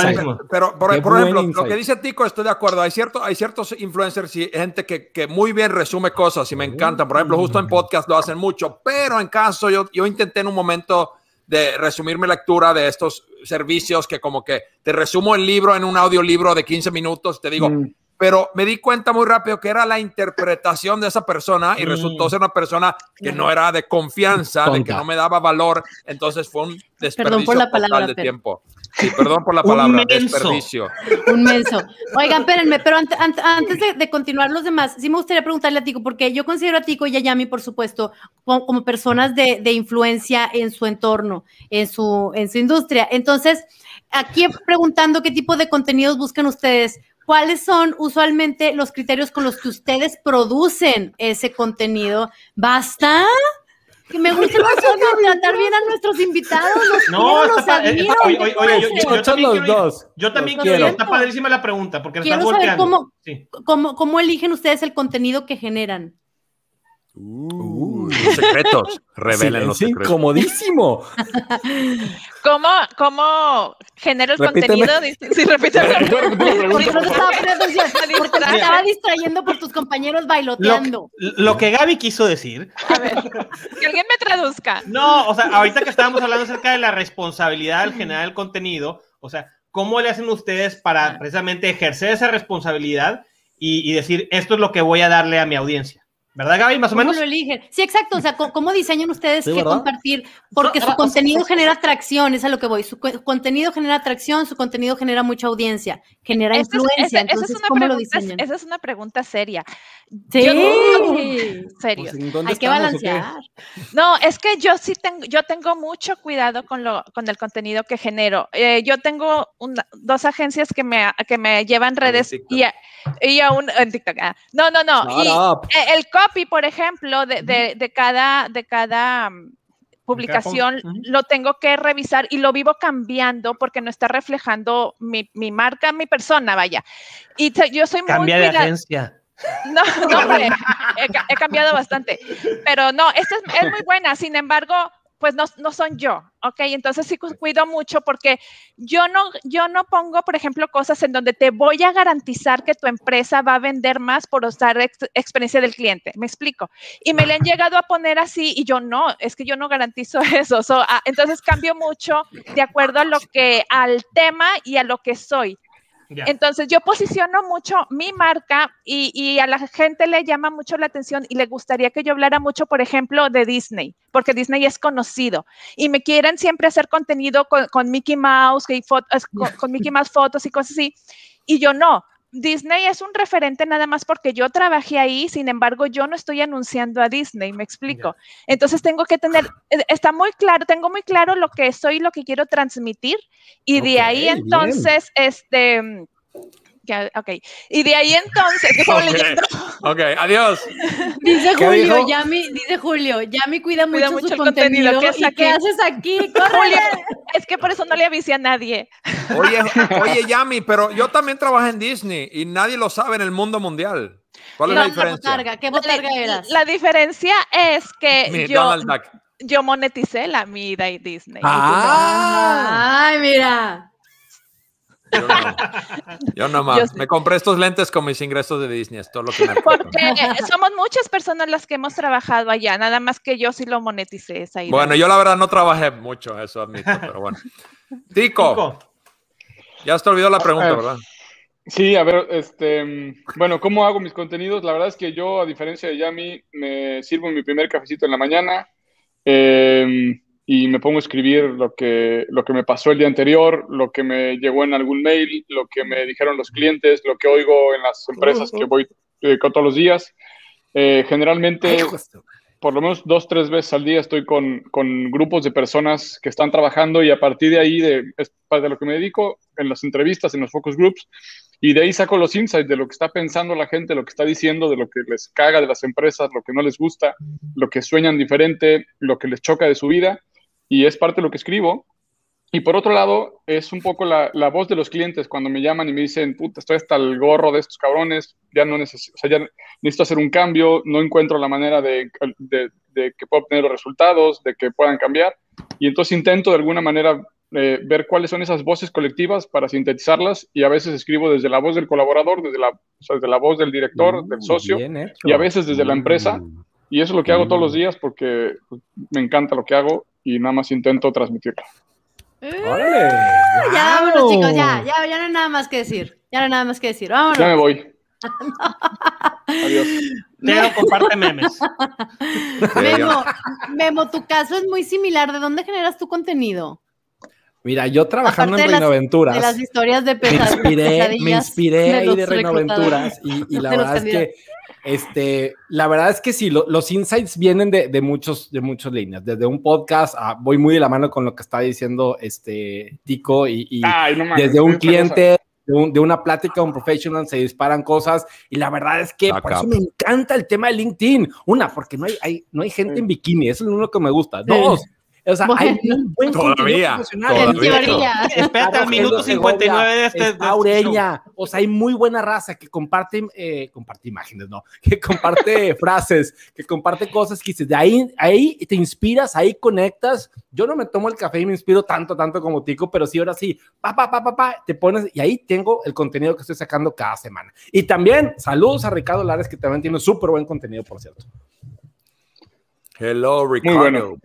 pero por, ejemplo, lo que dice Tico, estoy de acuerdo. Hay, cierto, hay ciertos influencers y gente que, que muy bien resume cosas y me encantan. Por ejemplo, justo en podcast lo hacen mucho, pero en caso yo, yo intenté en un momento de resumir mi lectura de estos servicios que como que te resumo el libro en un audiolibro de 15 minutos, te digo, Mm. Pero me di cuenta muy rápido que era la interpretación de esa persona y Mm. resultó ser una persona que no era de confianza, de que no me daba valor, entonces fue un desperdicio por la total palabra, de Fer. tiempo. Sí, perdón por la Un palabra, menso. desperdicio. Un menso. Oigan, espérenme, pero ante- ante- antes de, de continuar los demás, sí me gustaría preguntarle a Tico, porque yo considero a Tico y a Yami, por supuesto, como, como personas de, de influencia en su entorno, en su, en su industria. Entonces, aquí preguntando qué tipo de contenidos buscan ustedes, ¿cuáles son usualmente los criterios con los que ustedes producen ese contenido? ¿Basta? Que me gusta tratar bien a nuestros invitados, los No, quiero, está los admiro. oye, oye, ¿qué oye, yo- también los quiero dos. Yo también Los quiero. quiero. Está padrísima la pregunta porque Quiero estás saber volteando. cómo- Sí. ¿Cómo, ¿Cómo eligen ustedes el contenido que generan? Uh, los secretos, revelen los secretos. incomodísimo. ¿Cómo, cómo genero el Repíteme. contenido? Sí, repíteme. ¿Puedo repetir la Porque no te estaba poniendo atención, porque te estaba distrayendo por tus compañeros Lo, bailoteando. lo que Gaby quiso decir. A ver, que alguien me traduzca. No, o sea, ahorita que estábamos hablando acerca de la responsabilidad al generar el contenido, o sea, ¿cómo le hacen ustedes para precisamente ejercer esa responsabilidad y, y decir, esto es lo que voy a darle a mi audiencia? ¿Verdad, Gaby? Más o ¿Cómo menos. lo eligen? Sí, exacto. O sea, ¿cómo, cómo diseñan ustedes Sí, qué compartir? Porque No, su contenido genera atracción, es a lo que voy. Su co- contenido genera atracción, su contenido genera mucha audiencia, genera Esa influencia. esa- esa Entonces, es una ¿cómo lo pregunta, diseñan? esa es una pregunta seria. Sí. yo no- Serio. Pues, ¿en dónde Hay que balancear. No, es que yo sí tengo, yo tengo mucho cuidado con lo, con el contenido que genero. Eh, yo tengo una- dos agencias que me, que me llevan redes TikTok. y, y aún en TikTok. ah. No, no, no. Y eh, el copy, por ejemplo, de, de- de cada, de cada mm, publicación lo tengo que revisar y lo vivo cambiando porque no está reflejando mi, mi marca, mi persona, vaya. Y te- yo soy muy Cambia de agencia. no, no, hombre, he, he cambiado bastante. Pero no, esta es, es muy buena. Sin embargo, pues no, no son yo, ¿ok? Entonces sí cu- cuido mucho porque yo no, yo no pongo, por ejemplo, cosas en donde te voy a garantizar que tu empresa va a vender más por usar ex- experiencia del cliente. ¿Me explico? Y me le han llegado a poner así y yo no, es que yo no garantizo eso. So, ah, entonces cambio mucho de acuerdo a lo que, al tema y a lo que soy. Entonces yo posiciono mucho mi marca y, y a la gente le llama mucho la atención y le gustaría que yo hablara mucho, por ejemplo, de Disney, porque Disney es conocido y me quieren siempre hacer contenido con, con Mickey Mouse, que fo- es- con, con Mickey Mouse fotos y cosas así. Y yo no. Disney es un referente nada más porque yo trabajé ahí, sin embargo, yo no estoy anunciando a Disney, me explico. Entonces tengo que tener, eh, está muy claro, tengo muy claro lo que soy y lo que quiero transmitir y de ahí bien. entonces, este, ya, ok, y de ahí entonces, que estaba Ok. leyendo, Ok, adiós. Dice ¿Qué Julio? Yami, dice Julio, Yami cuida mucho, Cuida mucho su el contenido, contenido. ¿qué ¿Y haces qué aquí? haces aquí? Julio, es que por eso no le avisé a nadie. Oye, oye, Yami, pero yo también trabajé en Disney y nadie lo sabe en el mundo mundial. ¿Cuál es la no, diferencia? Botarga, ¿Qué botarga eras? La diferencia es que Mi yo, Donald Duck. yo moneticé la mida y Disney. Ah, Ay, mira. Yo no. Yo sí. Me compré estos lentes con mis ingresos de Disney. Es todo lo que me. Porque somos muchas personas las que hemos trabajado allá, nada más que yo sí lo moneticé esa idea. Bueno, yo la verdad no trabajé mucho, eso admito, pero bueno. Tico, ya te olvidó la pregunta, Ah, ¿verdad? Sí, a ver, este, bueno, ¿cómo hago mis contenidos? La verdad es que yo, a diferencia de Yami, me sirvo mi primer cafecito en la mañana eh, y me pongo a escribir lo que, lo que me pasó el día anterior, lo que me llegó en algún mail, lo que me dijeron los clientes, lo que oigo en las empresas que voy eh, con todos los días. Eh, generalmente, por lo menos dos, tres veces al día estoy con, con grupos de personas que están trabajando y a partir de ahí, de, de lo que me dedico, en las entrevistas, en los focus groups, y de ahí saco los insights de lo que está pensando la gente, lo que está diciendo, de lo que les caga de las empresas, lo que no les gusta, lo que sueñan diferente, lo que les choca de su vida, y es parte de lo que escribo. Y por otro lado, es un poco la, la voz de los clientes cuando me llaman y me dicen, puta, estoy hasta el gorro de estos cabrones, ya no necesito, o sea, ya necesito hacer un cambio, no encuentro la manera de, de, de que pueda obtener los resultados, de que puedan cambiar. Y entonces intento de alguna manera eh, ver cuáles son esas voces colectivas para sintetizarlas y a veces escribo desde la voz del colaborador, desde la, o sea, desde la voz del director, Uh, del socio, y a veces desde la empresa. Mm. y eso es lo que hago todos los Mm. días porque pues, me encanta lo que hago y nada más intento transmitirlo. Órale. Ya, vámonos, chicos, ya, ya, ya no hay nada más que decir. Ya no hay nada más que decir. Vámonos. Ya me voy. Adiós. Teo comparte memes. Memo, Memo, tu caso es muy similar. ¿De dónde generas tu contenido? Mira, yo trabajando Aparte en de las- Reinoaventuras. De las historias de me pesa- inspiré, me pesadillas inspiré de ahí de Reino reclutadores. Aventuras y, y la verdad es que este, la verdad es que sí, lo- los insights vienen de, de muchos, de muchas líneas. Desde un podcast, a- voy muy de la mano con lo que está diciendo este Tico y, y Ay, no mames, desde un cliente, de, un- de una plática, un professional, se disparan cosas y la verdad es que Ah, por eso me encanta el tema de LinkedIn. Una, porque no hay, hay- no hay gente en bikini, eso es lo único que me gusta. Dos, o sea, hay Bueno. un buen Todavía, contenido profesional. En Todavía. teoría. Espérate al minuto 59 de este. de este Está Ureña, o sea, hay muy buena raza que comparte, eh, comparte imágenes, ¿no? Que comparte frases, que comparte cosas que dices, de ahí, ahí te inspiras, ahí conectas. Yo no me tomo el café y me inspiro tanto, tanto como Tico, pero sí, ahora sí, pa, pa, pa, pa, pa, te pones y ahí tengo el contenido que estoy sacando cada semana. Y también, saludos a Ricardo Lares, que también tiene súper buen contenido, por cierto. Hello, Ricardo. bueno.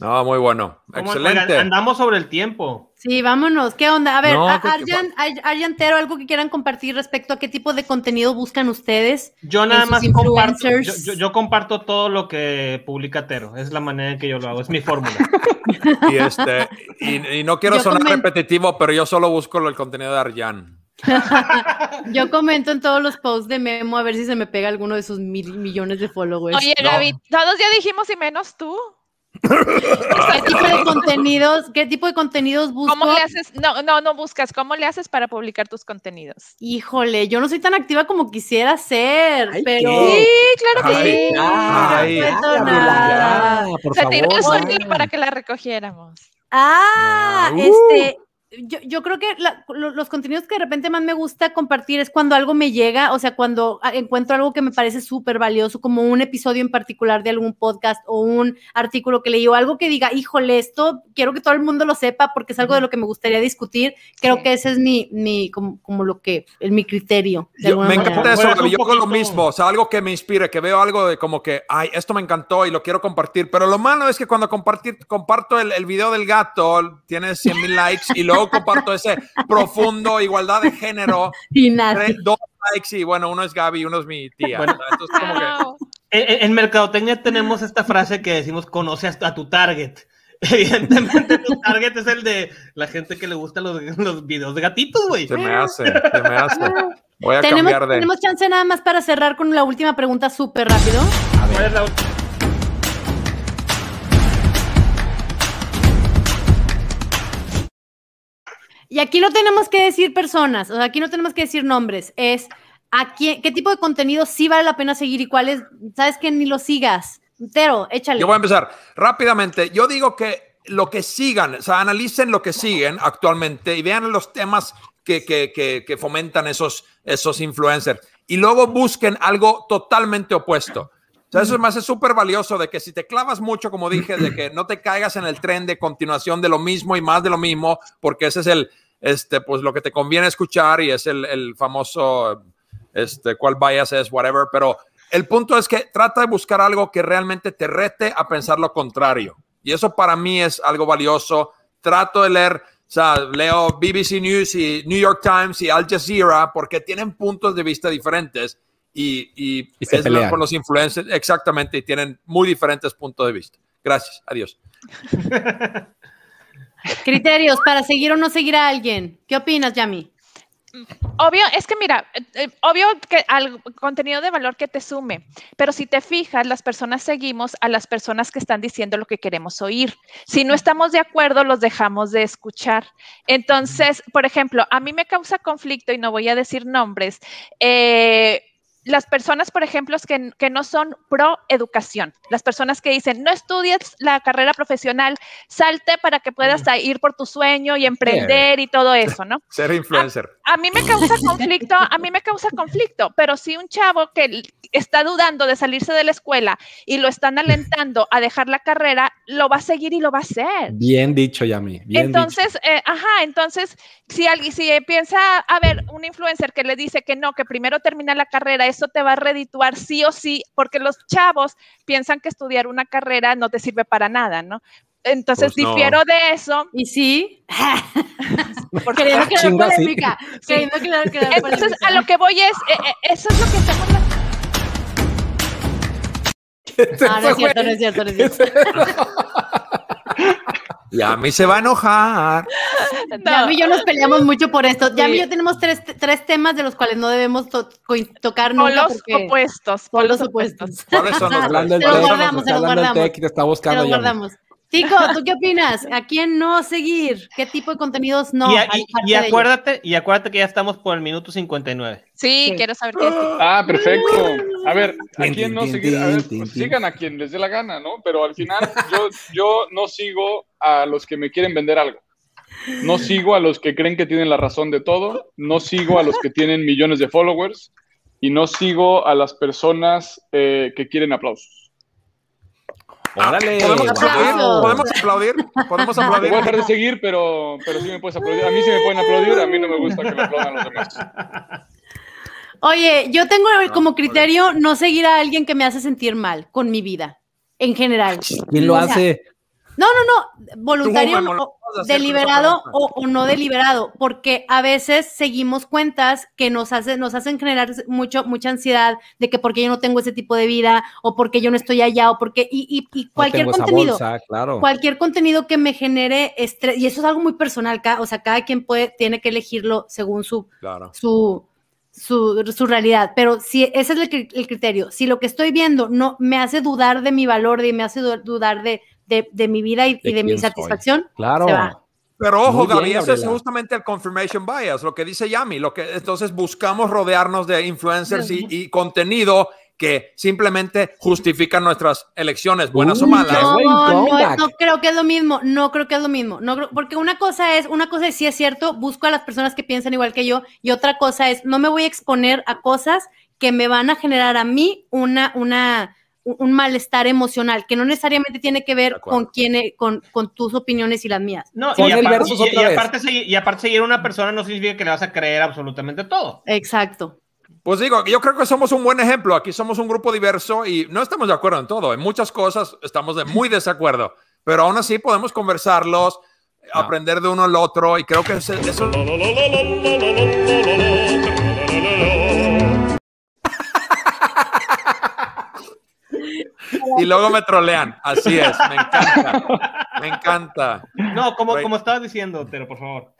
No, muy bueno. ¿Cómo- Excelente. oigan, andamos sobre el tiempo. Sí, vámonos. ¿Qué onda? A ver, No, a- creo que Arjan, Ar- Arjantero, algo que quieran compartir respecto a qué tipo de contenido buscan ustedes. Yo nada más comparto, yo, influencers. yo- yo comparto todo lo que publica Tero. Es la manera en que yo lo hago, es mi fórmula. Y, este, y, y no quiero Yo sonar repetitivo, pero yo solo busco el contenido de Arjan. Yo comento en todos los posts de Memo a ver si se me pega alguno de sus mil millones de followers. Oye, no. Gaby, todos ya dijimos y menos tú. ¿Qué tipo de contenidos, qué tipo de contenidos busco? ¿Cómo le haces? No, no, no buscas. ¿Cómo le haces para publicar tus contenidos? Híjole, yo no soy tan activa como quisiera ser, Ay, pero ¿qué? Sí, claro que Ay, sí. ay, no nada. Por Se tiró el favor, sonido ya. para que la recogiéramos. Ah, Uh. este, yo, yo creo que la- lo- los contenidos que de repente más me gusta compartir es cuando algo me llega, o sea, cuando ah, encuentro algo que me parece súper valioso, como un episodio en particular de algún podcast o un artículo que leí o algo que diga, híjole, esto quiero que todo el mundo lo sepa porque es algo de lo que me gustaría discutir. Creo Sí. que ese es mi, mi como, como lo que, es mi criterio. de Yo- me manera. encanta eso, Fueras Gaby. un Yo hago lo mismo, o sea, algo que me inspire, que veo algo de como que, ay, esto me encantó y lo quiero compartir, pero lo malo es que cuando compartir, comparto el, el video del gato, tiene 100 mil likes y luego comparto ese profundo, igualdad de género, Y nada. tres- dos likes y bueno, uno es Gaby y uno es mi tía. Bueno. Entonces, como que, Wow. En, en- en Mercadotecnia tenemos esta frase que decimos, conoce a, tu target. Evidentemente tu target es el de la gente que le gustan los, los videos de gatitos, güey. se me hace, se me hace. Voy a Tenemos, cambiar de... tenemos chance nada más para cerrar con la última pregunta súper rápido. A ver. ¿Cuál es la- Y aquí no tenemos que decir personas, o sea, aquí no tenemos que decir nombres, es a quién, qué tipo de contenido sí vale la pena seguir y cuáles, sabes que ni lo sigas. Entero, échale. Yo voy a empezar rápidamente. Yo digo que lo que sigan, o sea, analicen lo que siguen actualmente y vean los temas que, que, que, que fomentan esos, esos influencers. Y luego busquen algo totalmente opuesto. Sea, eso me hace súper valioso de que si te clavas mucho, como dije, de que no te caigas en el tren de continuación de lo mismo y más de lo mismo, porque ese es el, este, pues lo que te conviene escuchar y es el, el famoso, este, cuál bias es, whatever, pero el punto es que trata de buscar algo que realmente te rete a pensar lo contrario. Y eso para mí es algo valioso. Trato de leer, o sea, leo BBC News y New York Times y Al Jazeera porque tienen puntos de vista diferentes y, y, Y se es pelean. con los influencers, exactamente, y tienen muy diferentes puntos de vista. Gracias, adiós. Criterios para seguir o no seguir a alguien. ¿Qué opinas, Yami? Obvio, es que mira, eh, eh, obvio que al contenido de valor que te sume, pero si te fijas, las personas seguimos a las personas que están diciendo lo que queremos oír. Si no estamos de acuerdo, los dejamos de escuchar. Entonces, por ejemplo, a mí me causa conflicto y no voy a decir nombres. eh, las personas, por ejemplo, que, que no son pro educación, las personas que dicen, no estudies la carrera profesional, salte para que puedas ir por tu sueño y emprender y todo eso, ¿no? Ser influencer. A mí me causa conflicto, a mí me causa conflicto, pero si un chavo que está dudando de salirse de la escuela y lo están alentando a dejar la carrera, lo va a seguir y lo va a hacer. Bien dicho, Yami. Bien dicho. Entonces, eh, ajá, entonces, si alguien, si piensa, a ver, un influencer que le dice que no, que primero termina la carrera, eso te va a redituar sí o sí, porque los chavos piensan que estudiar una carrera no te sirve para nada, ¿no? Entonces Pues no. difiero de eso. Y sí. queriendo crear Chinga, sí. polémica. Queriendo crear, crear Entonces, polémica. a lo que voy es, eh, eh, eso es lo que hacemos las Ah, no es cierto, no es cierto, no es cierto. Y a mí se va a enojar. Yami y yo nos peleamos mucho por esto. Yami y Sí. yo tenemos tres, tres temas de los cuales no debemos to- tocar nunca. polos porque- opuestos. Polos Polos opuestos. opuestos. ¿Cuáles son los Te Hablando del los tech, guardamos, te los guardamos. te está buscando los guardamos. Tico, ¿tú qué opinas? ¿A quién no seguir? ¿Qué tipo de contenidos no? y, a- y- acuérdate, y acuérdate que ya estamos por el minuto 59. Sí, Sí. quiero saber qué es. Ah, perfecto. A ver, ¿a quién no seguir? A ver, pues sigan a quien les dé la gana, ¿no? Pero al final yo, yo no sigo a los que me quieren vender algo. No sigo a los que creen que tienen la razón de todo. No sigo a los que tienen millones de followers. Y no sigo a las personas eh, que quieren aplausos. Órale, ¿Podemos aplaudir? ¿Podemos aplaudir? ¿Podemos aplaudir? voy a dejar de seguir, pero, pero sí me puedes aplaudir. A mí sí me pueden aplaudir, a mí no me gusta que me aplaudan los demás. Oye, yo tengo como criterio no seguir a alguien que me hace sentir mal con mi vida, en general. ¿Quién lo O sea, hace? No, no, no, voluntario Memo, o- lo vas a hacer con deliberado o, o no deliberado, porque a veces seguimos cuentas que nos hacen, nos hacen generar mucho, mucha ansiedad de que porque yo no tengo ese tipo de vida, o porque yo no estoy allá, o porque, y, y- y No cualquier contenido, bolsa, claro. cualquier contenido que me genere estrés, y eso es algo muy personal, o sea, cada quien puede, tiene que elegirlo según su, Claro. su, su, su realidad. Pero si ese es el, el criterio, si lo que estoy viendo no me hace dudar de mi valor, de, me hace du- dudar de, de, de mi vida y, y ¿De mi soy? satisfacción, Claro. se va. Pero ojo, Gaby, ese es justamente el confirmation bias, lo que dice Yami, lo que entonces buscamos rodearnos de influencers y, y contenido que simplemente justifican nuestras elecciones, buenas o malas. No, no, no creo que es lo mismo, no creo que es lo mismo, no creo- porque una cosa es, una cosa es sí es cierto, busco a las personas que piensan igual que yo, y otra cosa es, no me voy a exponer a cosas que me van a generar a mí una, una, un malestar emocional, que no necesariamente tiene que ver con quién, e- con, con tus opiniones y las mías. No, y, aparte, y- y aparte seguir, y aparte seguir a una persona no significa que le vas a creer absolutamente todo. Exacto. Pues digo, yo creo que somos un buen ejemplo. Aquí somos un grupo diverso y no estamos de acuerdo en todo. En muchas cosas estamos de muy desacuerdo, pero aún así podemos conversarlos, aprender de uno al otro y creo que eso... Y luego me trolean. Así es, me encanta. Me encanta. No, como, Right. como estabas diciendo, Tero, por favor.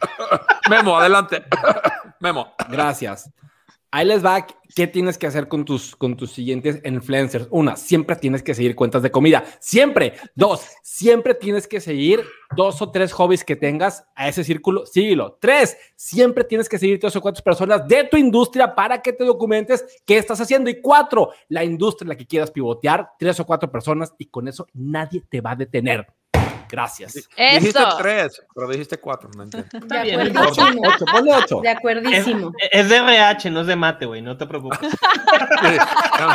Memo, adelante. Memo. Gracias. Ahí les va qué tienes que hacer con tus, con tus siguientes influencers. Una, siempre tienes que seguir cuentas de comida. Siempre. Dos, siempre tienes que seguir dos o tres hobbies que tengas a ese círculo. Síguelo. Tres, siempre tienes que seguir tres o cuatro personas de tu industria para que te documentes qué estás haciendo. Y cuatro, la industria en la que quieras pivotear, tres o cuatro personas y con eso nadie te va a detener. Gracias. Dijiste Eso. tres, pero dijiste cuatro. No entiendo. Está De acuerdísimo. Ocho, ponle ocho. De Es, acuerdísimo. es de RH, no es de mate, güey, no te preocupes. Sí, no,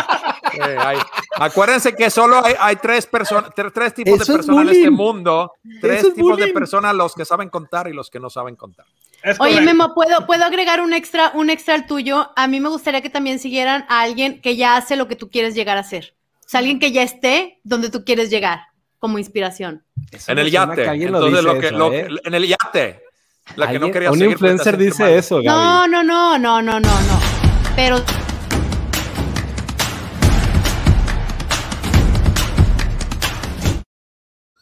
sí, hay- Acuérdense que solo hay, hay tres personas, tres, tres tipos Eso de es personas en este mundo, tres Eso es tipos de personas, los que saben contar y los que no saben contar. Es Oye. Memo, ¿puedo, ¿puedo agregar un extra, un extra al tuyo? A mí me gustaría que también siguieran a alguien que ya hace lo que tú quieres llegar a hacer. O sea, alguien que ya esté donde tú quieres llegar, como inspiración. Eso En el yate. Entonces, lo que, eso, lo- ¿eh? en el yate. La que no quería Un influencer dice mal. eso, Gaby. No, no, no, no, no, no, no. Pero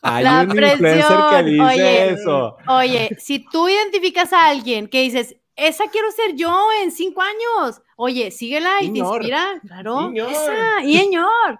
Hay la un influencer que dice Oye, eso. oye, si tú identificas a alguien que dices, esa quiero ser yo en cinco años, oye, síguela y te inspira, claro. Señor. Esa, y señor.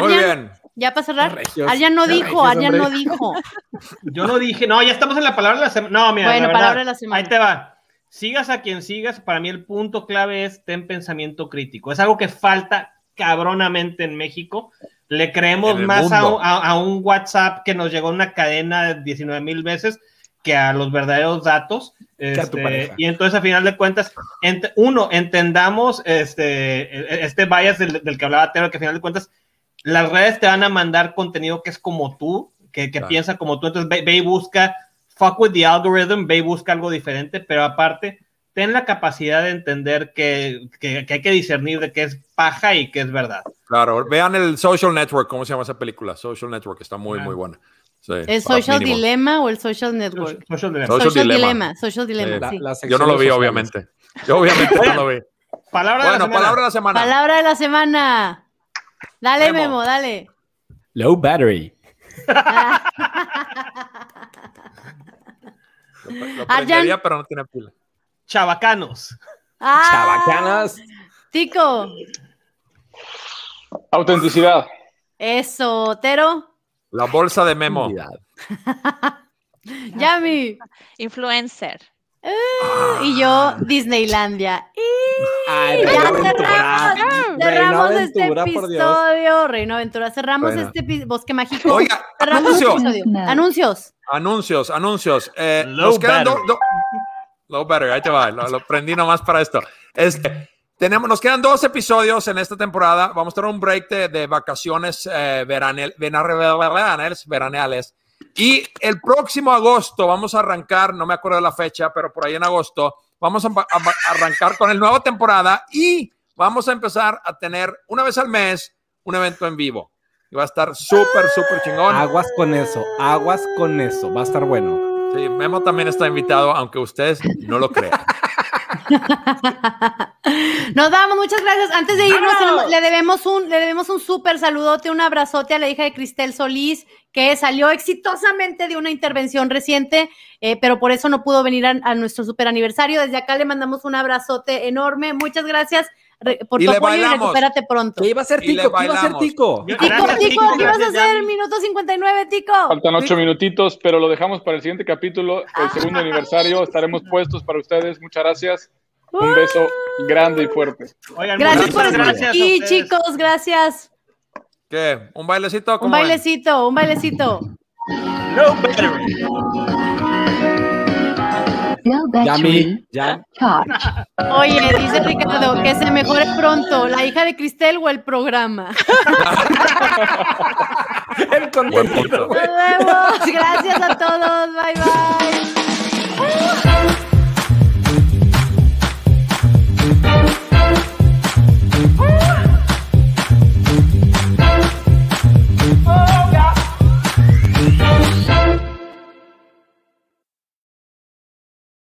Muy bien. Ya para cerrar. Regios. No dijo, regios, no dijo. Yo no dije, no, ya estamos en la palabra de la semana. No, mira, Bueno, la verdad, palabra de la semana. Ahí te va. Sigas a quien sigas, para mí el punto clave es ten pensamiento crítico. Es algo que falta cabronamente en México. Le creemos más a, un- a- a un WhatsApp que nos llegó una cadena de 19 mil veces que a los verdaderos datos. Este, y entonces, a final de cuentas, ent- uno, entendamos este, este bias del, del que hablaba Tero, que a final de cuentas, las redes te van a mandar contenido que es como tú, que, que Claro. piensa como tú. Entonces, ve, ve y busca, fuck with the algorithm, ve y busca algo diferente, pero aparte, ten la capacidad de entender que, que, que hay que discernir de qué es paja y qué es verdad. Claro, vean el Social Network, ¿cómo se llama esa película? Social Network, está muy, Ah. muy buena. Sí, ¿El Social mínimo. Dilemma o el Social Network? Social Dilemma. Social Social Dilemma. Dilemma. Social Dilemma, Sí. sí. La- la Yo no lo vi, obviamente. Yo obviamente no lo vi. Palabra de la Bueno, semana. palabra de la semana. Palabra de la semana. Dale, Memo. Memo, dale. Low battery. Lo, lo Arjan. prendería, pero no tiene pila. Chavacanos. Ah, Chavacanas. Tico. Autenticidad. Eso, Tero. La bolsa de Memo. Yami. Influencer. Y yo, Disneylandia. Y Ay, ya Aventura. cerramos, cerramos este Aventura, episodio. Reino Aventura, cerramos Reino. este bosque mágico. Oiga, cerramos este anuncio. episodio. Anuncios. Anuncios, anuncios. Eh, Low nos quedan battery. dos. Low battery, ahí te va. Lo, lo prendí nomás para esto. Este, tenemos, nos quedan dos episodios en esta temporada. Vamos a tener un break de, de vacaciones eh, veranel- veraneales, veraneales. Y el próximo agosto vamos a arrancar, no me acuerdo de la fecha, pero por ahí en agosto, vamos a, a- a arrancar con el nueva temporada y vamos a empezar a tener una vez al mes un evento en vivo. Y va a estar súper, súper chingón. Aguas con eso, aguas con eso. Va a estar bueno. Sí, Memo también está invitado, aunque ustedes no lo crean. Nos damos, muchas gracias. Antes de irnos, le debemos un, le debemos un súper saludote, un abrazote a la hija de Cristel Solís, que salió exitosamente de una intervención reciente, eh, pero por eso no pudo venir a, a nuestro super aniversario. Desde acá le mandamos un abrazote enorme. Muchas gracias re- por Y tu le apoyo y recupérate pronto. ¿Qué iba a ser Tico? ¿Qué iba a ser. Tico? Tico, Gracias, Tico, Tico, ¿qué vas a hacer? Minuto 59, Tico. Faltan ocho minutitos, pero lo dejamos para el siguiente capítulo, el segundo aniversario. Estaremos puestos para ustedes. Muchas gracias. Un beso grande y fuerte. Oigan, Gracias por estar aquí, chicos. Gracias. ¿Qué? ¿Un bailecito? Un bailecito, un bailecito. Low battery. Yami, battery ya. charge. Oye, dice Ricardo, que se mejore pronto, la hija de Cristel o el programa. El contenido. Nos vemos. Gracias a todos. Bye bye.